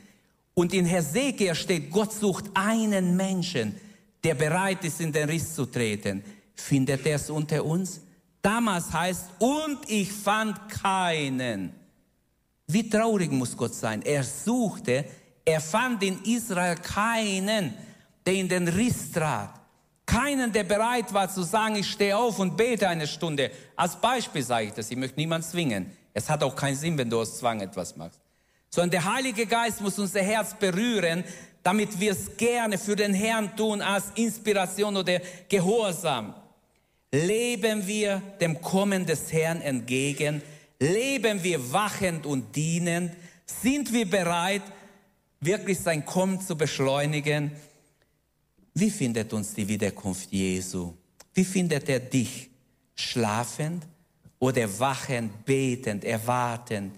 Und in Hesekiel steht, Gott sucht einen Menschen, der bereit ist, in den Riss zu treten. Findet er es unter uns? Damals heißt, und ich fand keinen. Wie traurig muss Gott sein? Er suchte, er fand in Israel keinen, der in den Riss trat. Keinen, der bereit war zu sagen, ich stehe auf und bete eine Stunde. Als Beispiel sage ich das, ich möchte niemand zwingen. Es hat auch keinen Sinn, wenn du aus Zwang etwas machst sondern der Heilige Geist muss unser Herz berühren, damit wir es gerne für den Herrn tun als Inspiration oder Gehorsam. Leben wir dem Kommen des Herrn entgegen? Leben wir wachend und dienend? Sind wir bereit, wirklich sein Kommen zu beschleunigen? Wie findet uns die Wiederkunft Jesu? Wie findet er dich? Schlafend oder wachend, betend, erwartend,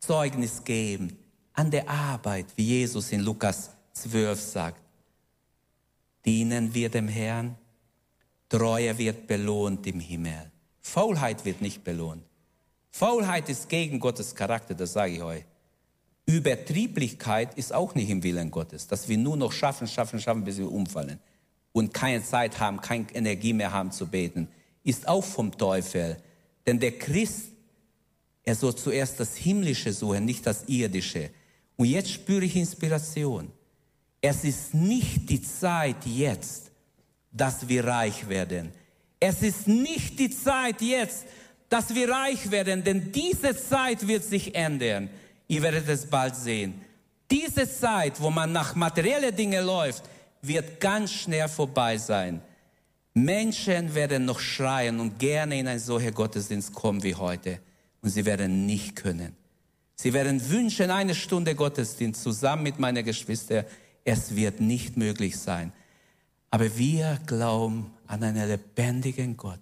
Zeugnis geben, an der Arbeit, wie Jesus in Lukas 12 sagt. Dienen wir dem Herrn, Treue wird belohnt im Himmel. Faulheit wird nicht belohnt. Faulheit ist gegen Gottes Charakter, das sage ich euch. Übertrieblichkeit ist auch nicht im Willen Gottes, dass wir nur noch schaffen, schaffen, schaffen, bis wir umfallen und keine Zeit haben, keine Energie mehr haben zu beten, ist auch vom Teufel. Denn der Christ, er soll zuerst das Himmlische suchen, nicht das Irdische. Und jetzt spüre ich Inspiration. Es ist nicht die Zeit jetzt, dass wir reich werden. Es ist nicht die Zeit jetzt, dass wir reich werden, denn diese Zeit wird sich ändern. Ihr werdet es bald sehen. Diese Zeit, wo man nach materiellen Dingen läuft, wird ganz schnell vorbei sein. Menschen werden noch schreien und gerne in einen solchen Gottesdienst kommen wie heute. Und sie werden nicht können. Sie werden wünschen, eine Stunde Gottesdienst zusammen mit meinen Geschwistern. Es wird nicht möglich sein. Aber wir glauben an einen lebendigen Gott,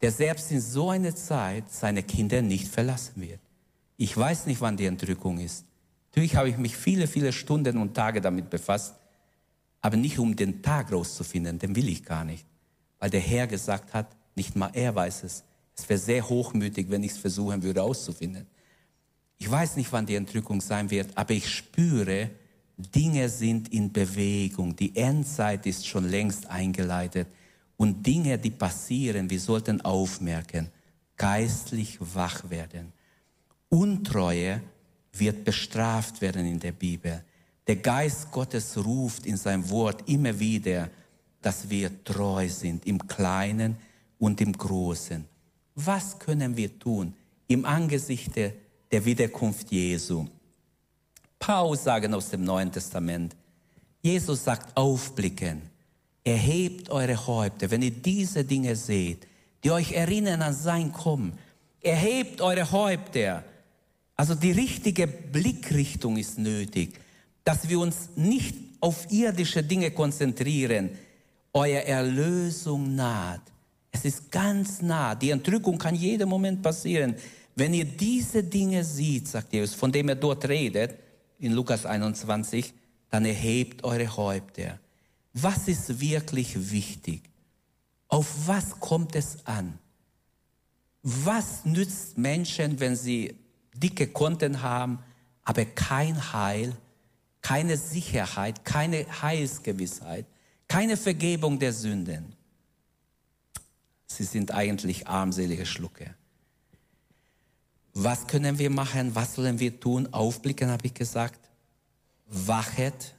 der selbst in so einer Zeit seine Kinder nicht verlassen wird. Ich weiß nicht, wann die Entrückung ist. Natürlich habe ich mich viele, viele Stunden und Tage damit befasst, aber nicht um den Tag rauszufinden, den will ich gar nicht, weil der Herr gesagt hat, nicht mal er weiß es. Es wäre sehr hochmütig, wenn ich es versuchen würde auszufinden. Ich weiß nicht, wann die Entrückung sein wird, aber ich spüre, Dinge sind in Bewegung. Die Endzeit ist schon längst eingeleitet. Und Dinge, die passieren, wir sollten aufmerken, geistlich wach werden. Untreue wird bestraft werden in der Bibel. Der Geist Gottes ruft in seinem Wort immer wieder, dass wir treu sind im Kleinen und im Großen. Was können wir tun im Angesicht der Wiederkunft Jesu. Paul sagen aus dem Neuen Testament, Jesus sagt, aufblicken, erhebt eure Häupter, wenn ihr diese Dinge seht, die euch erinnern an sein Kommen, erhebt eure Häupter. Also die richtige Blickrichtung ist nötig, dass wir uns nicht auf irdische Dinge konzentrieren. Euer Erlösung naht. Es ist ganz nah. Die Entrückung kann jeden Moment passieren. Wenn ihr diese Dinge seht, sagt Jesus, von dem er dort redet, in Lukas 21, dann erhebt eure Häupter. Was ist wirklich wichtig? Auf was kommt es an? Was nützt Menschen, wenn sie dicke Konten haben, aber kein Heil, keine Sicherheit, keine Heilsgewissheit, keine Vergebung der Sünden? Sie sind eigentlich armselige Schlucke. Was können wir machen? Was sollen wir tun? Aufblicken, habe ich gesagt. Wachet,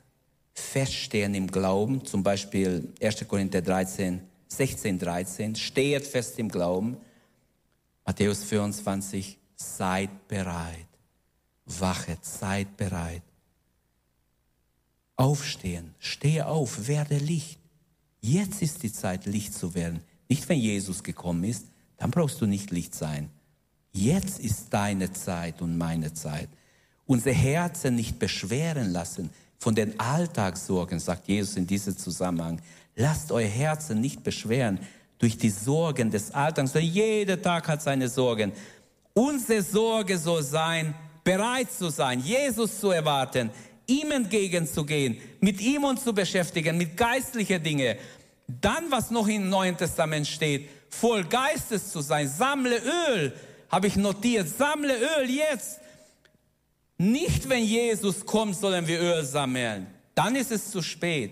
feststehen im Glauben, zum Beispiel 1. Korinther 13, 16, 13. Stehet fest im Glauben. Matthäus 24, seid bereit. Wachet, seid bereit. Aufstehen, stehe auf, werde Licht. Jetzt ist die Zeit, Licht zu werden. Nicht, wenn Jesus gekommen ist, dann brauchst du nicht Licht sein. Jetzt ist deine Zeit und meine Zeit. Unser Herzen nicht beschweren lassen von den Alltagssorgen, sagt Jesus in diesem Zusammenhang. Lasst euer Herzen nicht beschweren durch die Sorgen des Alltags. Jeder Tag hat seine Sorgen. Unsere Sorge soll sein, bereit zu sein, Jesus zu erwarten, ihm entgegenzugehen, mit ihm uns zu beschäftigen, mit geistlichen Dingen. Dann, was noch im Neuen Testament steht, voll Geistes zu sein, sammle Öl, habe ich notiert, sammle Öl jetzt. Nicht, wenn Jesus kommt, sollen wir Öl sammeln. Dann ist es zu spät.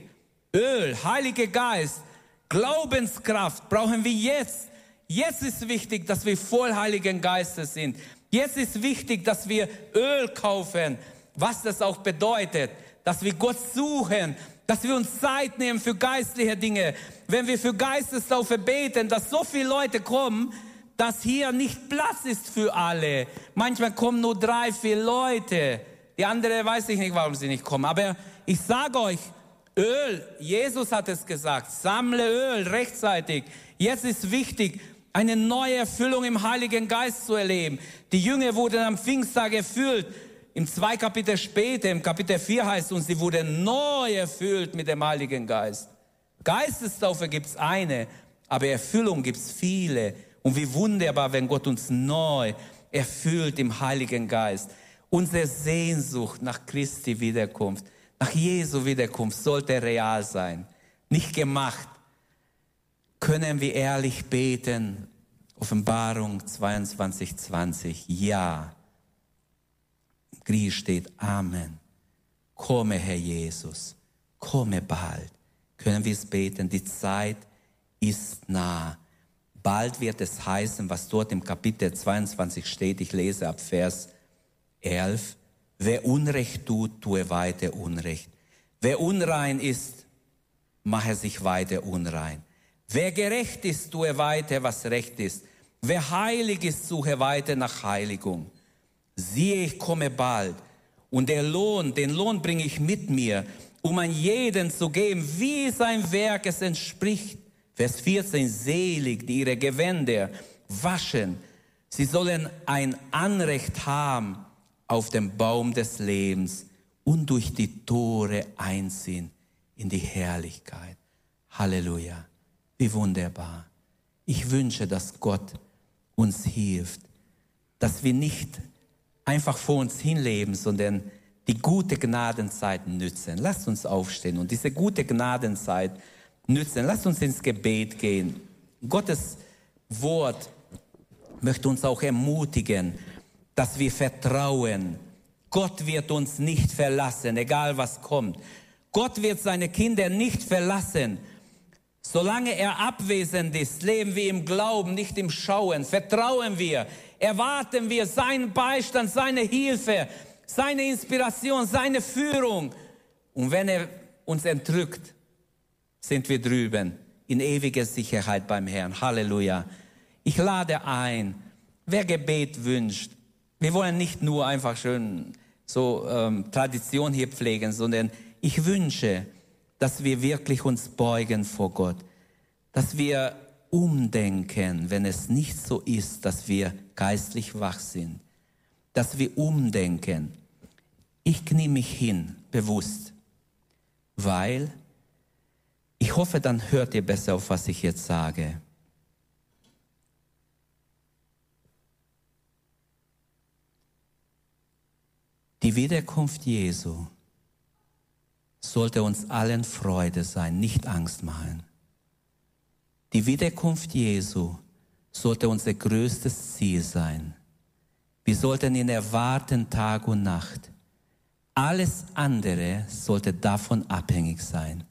Öl, Heiliger Geist, Glaubenskraft brauchen wir jetzt. Jetzt ist wichtig, dass wir voll Heiligen Geistes sind. Jetzt ist wichtig, dass wir Öl kaufen. Was das auch bedeutet, dass wir Gott suchen, dass wir uns Zeit nehmen für geistliche Dinge. Wenn wir für Geistestaufe beten, dass so viele Leute kommen, dass hier nicht Platz ist für alle. Manchmal kommen nur drei, vier Leute. Die andere weiß ich nicht, warum sie nicht kommen. Aber ich sage euch, Öl, Jesus hat es gesagt, sammle Öl rechtzeitig. Jetzt ist wichtig, eine neue Erfüllung im Heiligen Geist zu erleben. Die Jünger wurden am Pfingsttag erfüllt. Im zwei Kapitel später, im Kapitel 4 heißt es, und sie wurden neu erfüllt mit dem Heiligen Geist. Geistestaufe gibt es eine, aber Erfüllung gibt es viele. Und wie wunderbar, wenn Gott uns neu erfüllt im Heiligen Geist. Unsere Sehnsucht nach Christi Wiederkunft, nach Jesu Wiederkunft sollte real sein, nicht gemacht. Können wir ehrlich beten? Offenbarung 22, 20. Ja. Im Griechisch steht Amen. Komme, Herr Jesus. Komme bald. Können wir es beten? Die Zeit ist nah. Bald wird es heißen, was dort im Kapitel 22 steht. Ich lese ab Vers 11. Wer Unrecht tut, tue weiter Unrecht. Wer unrein ist, mache sich weiter unrein. Wer gerecht ist, tue weiter, was recht ist. Wer heilig ist, suche weiter nach Heiligung. Siehe, ich komme bald. Und der Lohn, den Lohn bringe ich mit mir, um an jeden zu geben, wie sein Werk es entspricht. Vers 14, selig, die ihre Gewänder waschen. Sie sollen ein Anrecht haben auf den Baum des Lebens und durch die Tore einziehen in die Herrlichkeit. Halleluja. Wie wunderbar. Ich wünsche, dass Gott uns hilft, dass wir nicht einfach vor uns hinleben, sondern die gute Gnadenzeit nützen. Lasst uns aufstehen und diese gute Gnadenzeit nützen. Lasst uns ins Gebet gehen. Gottes Wort möchte uns auch ermutigen, dass wir vertrauen. Gott wird uns nicht verlassen, egal was kommt. Gott wird seine Kinder nicht verlassen. Solange er abwesend ist, leben wir im Glauben, nicht im Schauen. Vertrauen wir, erwarten wir seinen Beistand, seine Hilfe, seine Inspiration, seine Führung. Und wenn er uns entrückt, sind wir drüben in ewiger Sicherheit beim Herrn. Halleluja. Ich lade ein, wer Gebet wünscht. Wir wollen nicht nur einfach schön so ähm, Tradition hier pflegen, sondern ich wünsche, dass wir wirklich uns beugen vor Gott, dass wir umdenken, wenn es nicht so ist, dass wir geistlich wach sind, dass wir umdenken. Ich knie mich hin, bewusst, weil ich hoffe, dann hört ihr besser auf, was ich jetzt sage. Die Wiederkunft Jesu sollte uns allen Freude sein, nicht Angst machen. Die Wiederkunft Jesu sollte unser größtes Ziel sein. Wir sollten ihn erwarten Tag und Nacht. Alles andere sollte davon abhängig sein.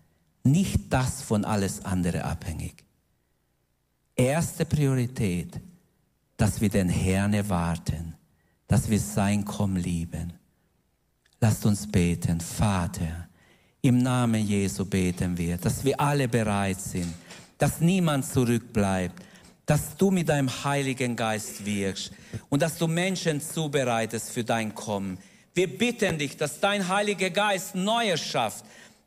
Nicht das von alles andere abhängig. Erste Priorität, dass wir den Herrn erwarten, dass wir sein Kommen lieben. Lasst uns beten, Vater, im Namen Jesu beten wir, dass wir alle bereit sind, dass niemand zurückbleibt, dass du mit deinem Heiligen Geist wirkst und dass du Menschen zubereitest für dein Kommen. Wir bitten dich, dass dein Heiliger Geist Neues schafft,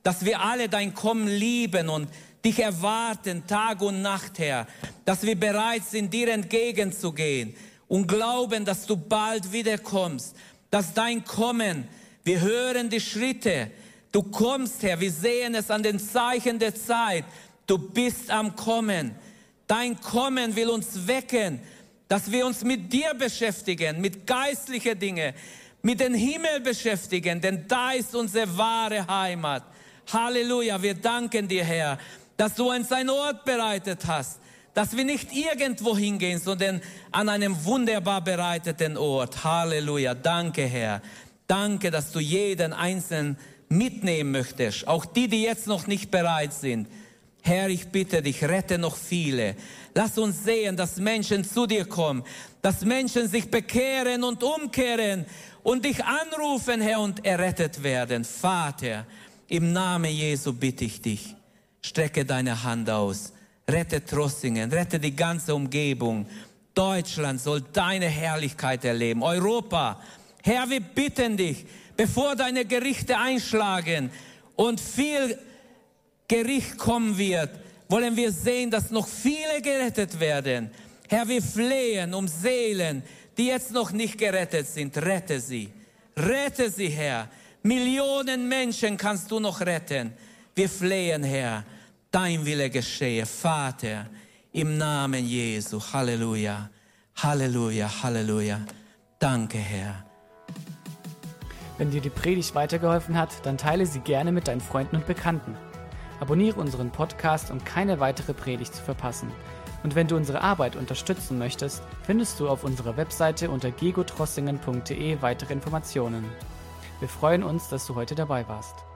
dass wir alle dein Kommen lieben und dich erwarten, Tag und Nacht, Herr, dass wir bereit sind, dir entgegenzugehen und glauben, dass du bald wiederkommst, dass dein Kommen, wir hören die Schritte, Du kommst, Herr, wir sehen es an den Zeichen der Zeit. Du bist am Kommen. Dein Kommen will uns wecken, dass wir uns mit dir beschäftigen, mit geistlichen Dingen, mit dem Himmel beschäftigen, denn da ist unsere wahre Heimat. Halleluja, wir danken dir, Herr, dass du uns einen Ort bereitet hast, dass wir nicht irgendwo hingehen, sondern an einem wunderbar bereiteten Ort. Halleluja, danke, Herr. Danke, dass du jeden einzelnen mitnehmen möchtest, auch die, die jetzt noch nicht bereit sind. Herr, ich bitte dich, rette noch viele. Lass uns sehen, dass Menschen zu dir kommen, dass Menschen sich bekehren und umkehren und dich anrufen, Herr, und errettet werden. Vater, im Namen Jesu bitte ich dich, strecke deine Hand aus, rette Trossingen, rette die ganze Umgebung. Deutschland soll deine Herrlichkeit erleben. Europa, Herr, wir bitten dich, bevor deine Gerichte einschlagen und viel Gericht kommen wird, wollen wir sehen, dass noch viele gerettet werden. Herr, wir flehen um Seelen, die jetzt noch nicht gerettet sind. Rette sie. Rette sie, Herr. Millionen Menschen kannst du noch retten. Wir flehen, Herr. Dein Wille geschehe, Vater, im Namen Jesu. Halleluja, Halleluja, Halleluja. Danke, Herr. Wenn dir die Predigt weitergeholfen hat, dann teile sie gerne mit deinen Freunden und Bekannten. Abonniere unseren Podcast, um keine weitere Predigt zu verpassen. Und wenn du unsere Arbeit unterstützen möchtest, findest du auf unserer Webseite unter gegotrossingen.de weitere Informationen. Wir freuen uns, dass du heute dabei warst.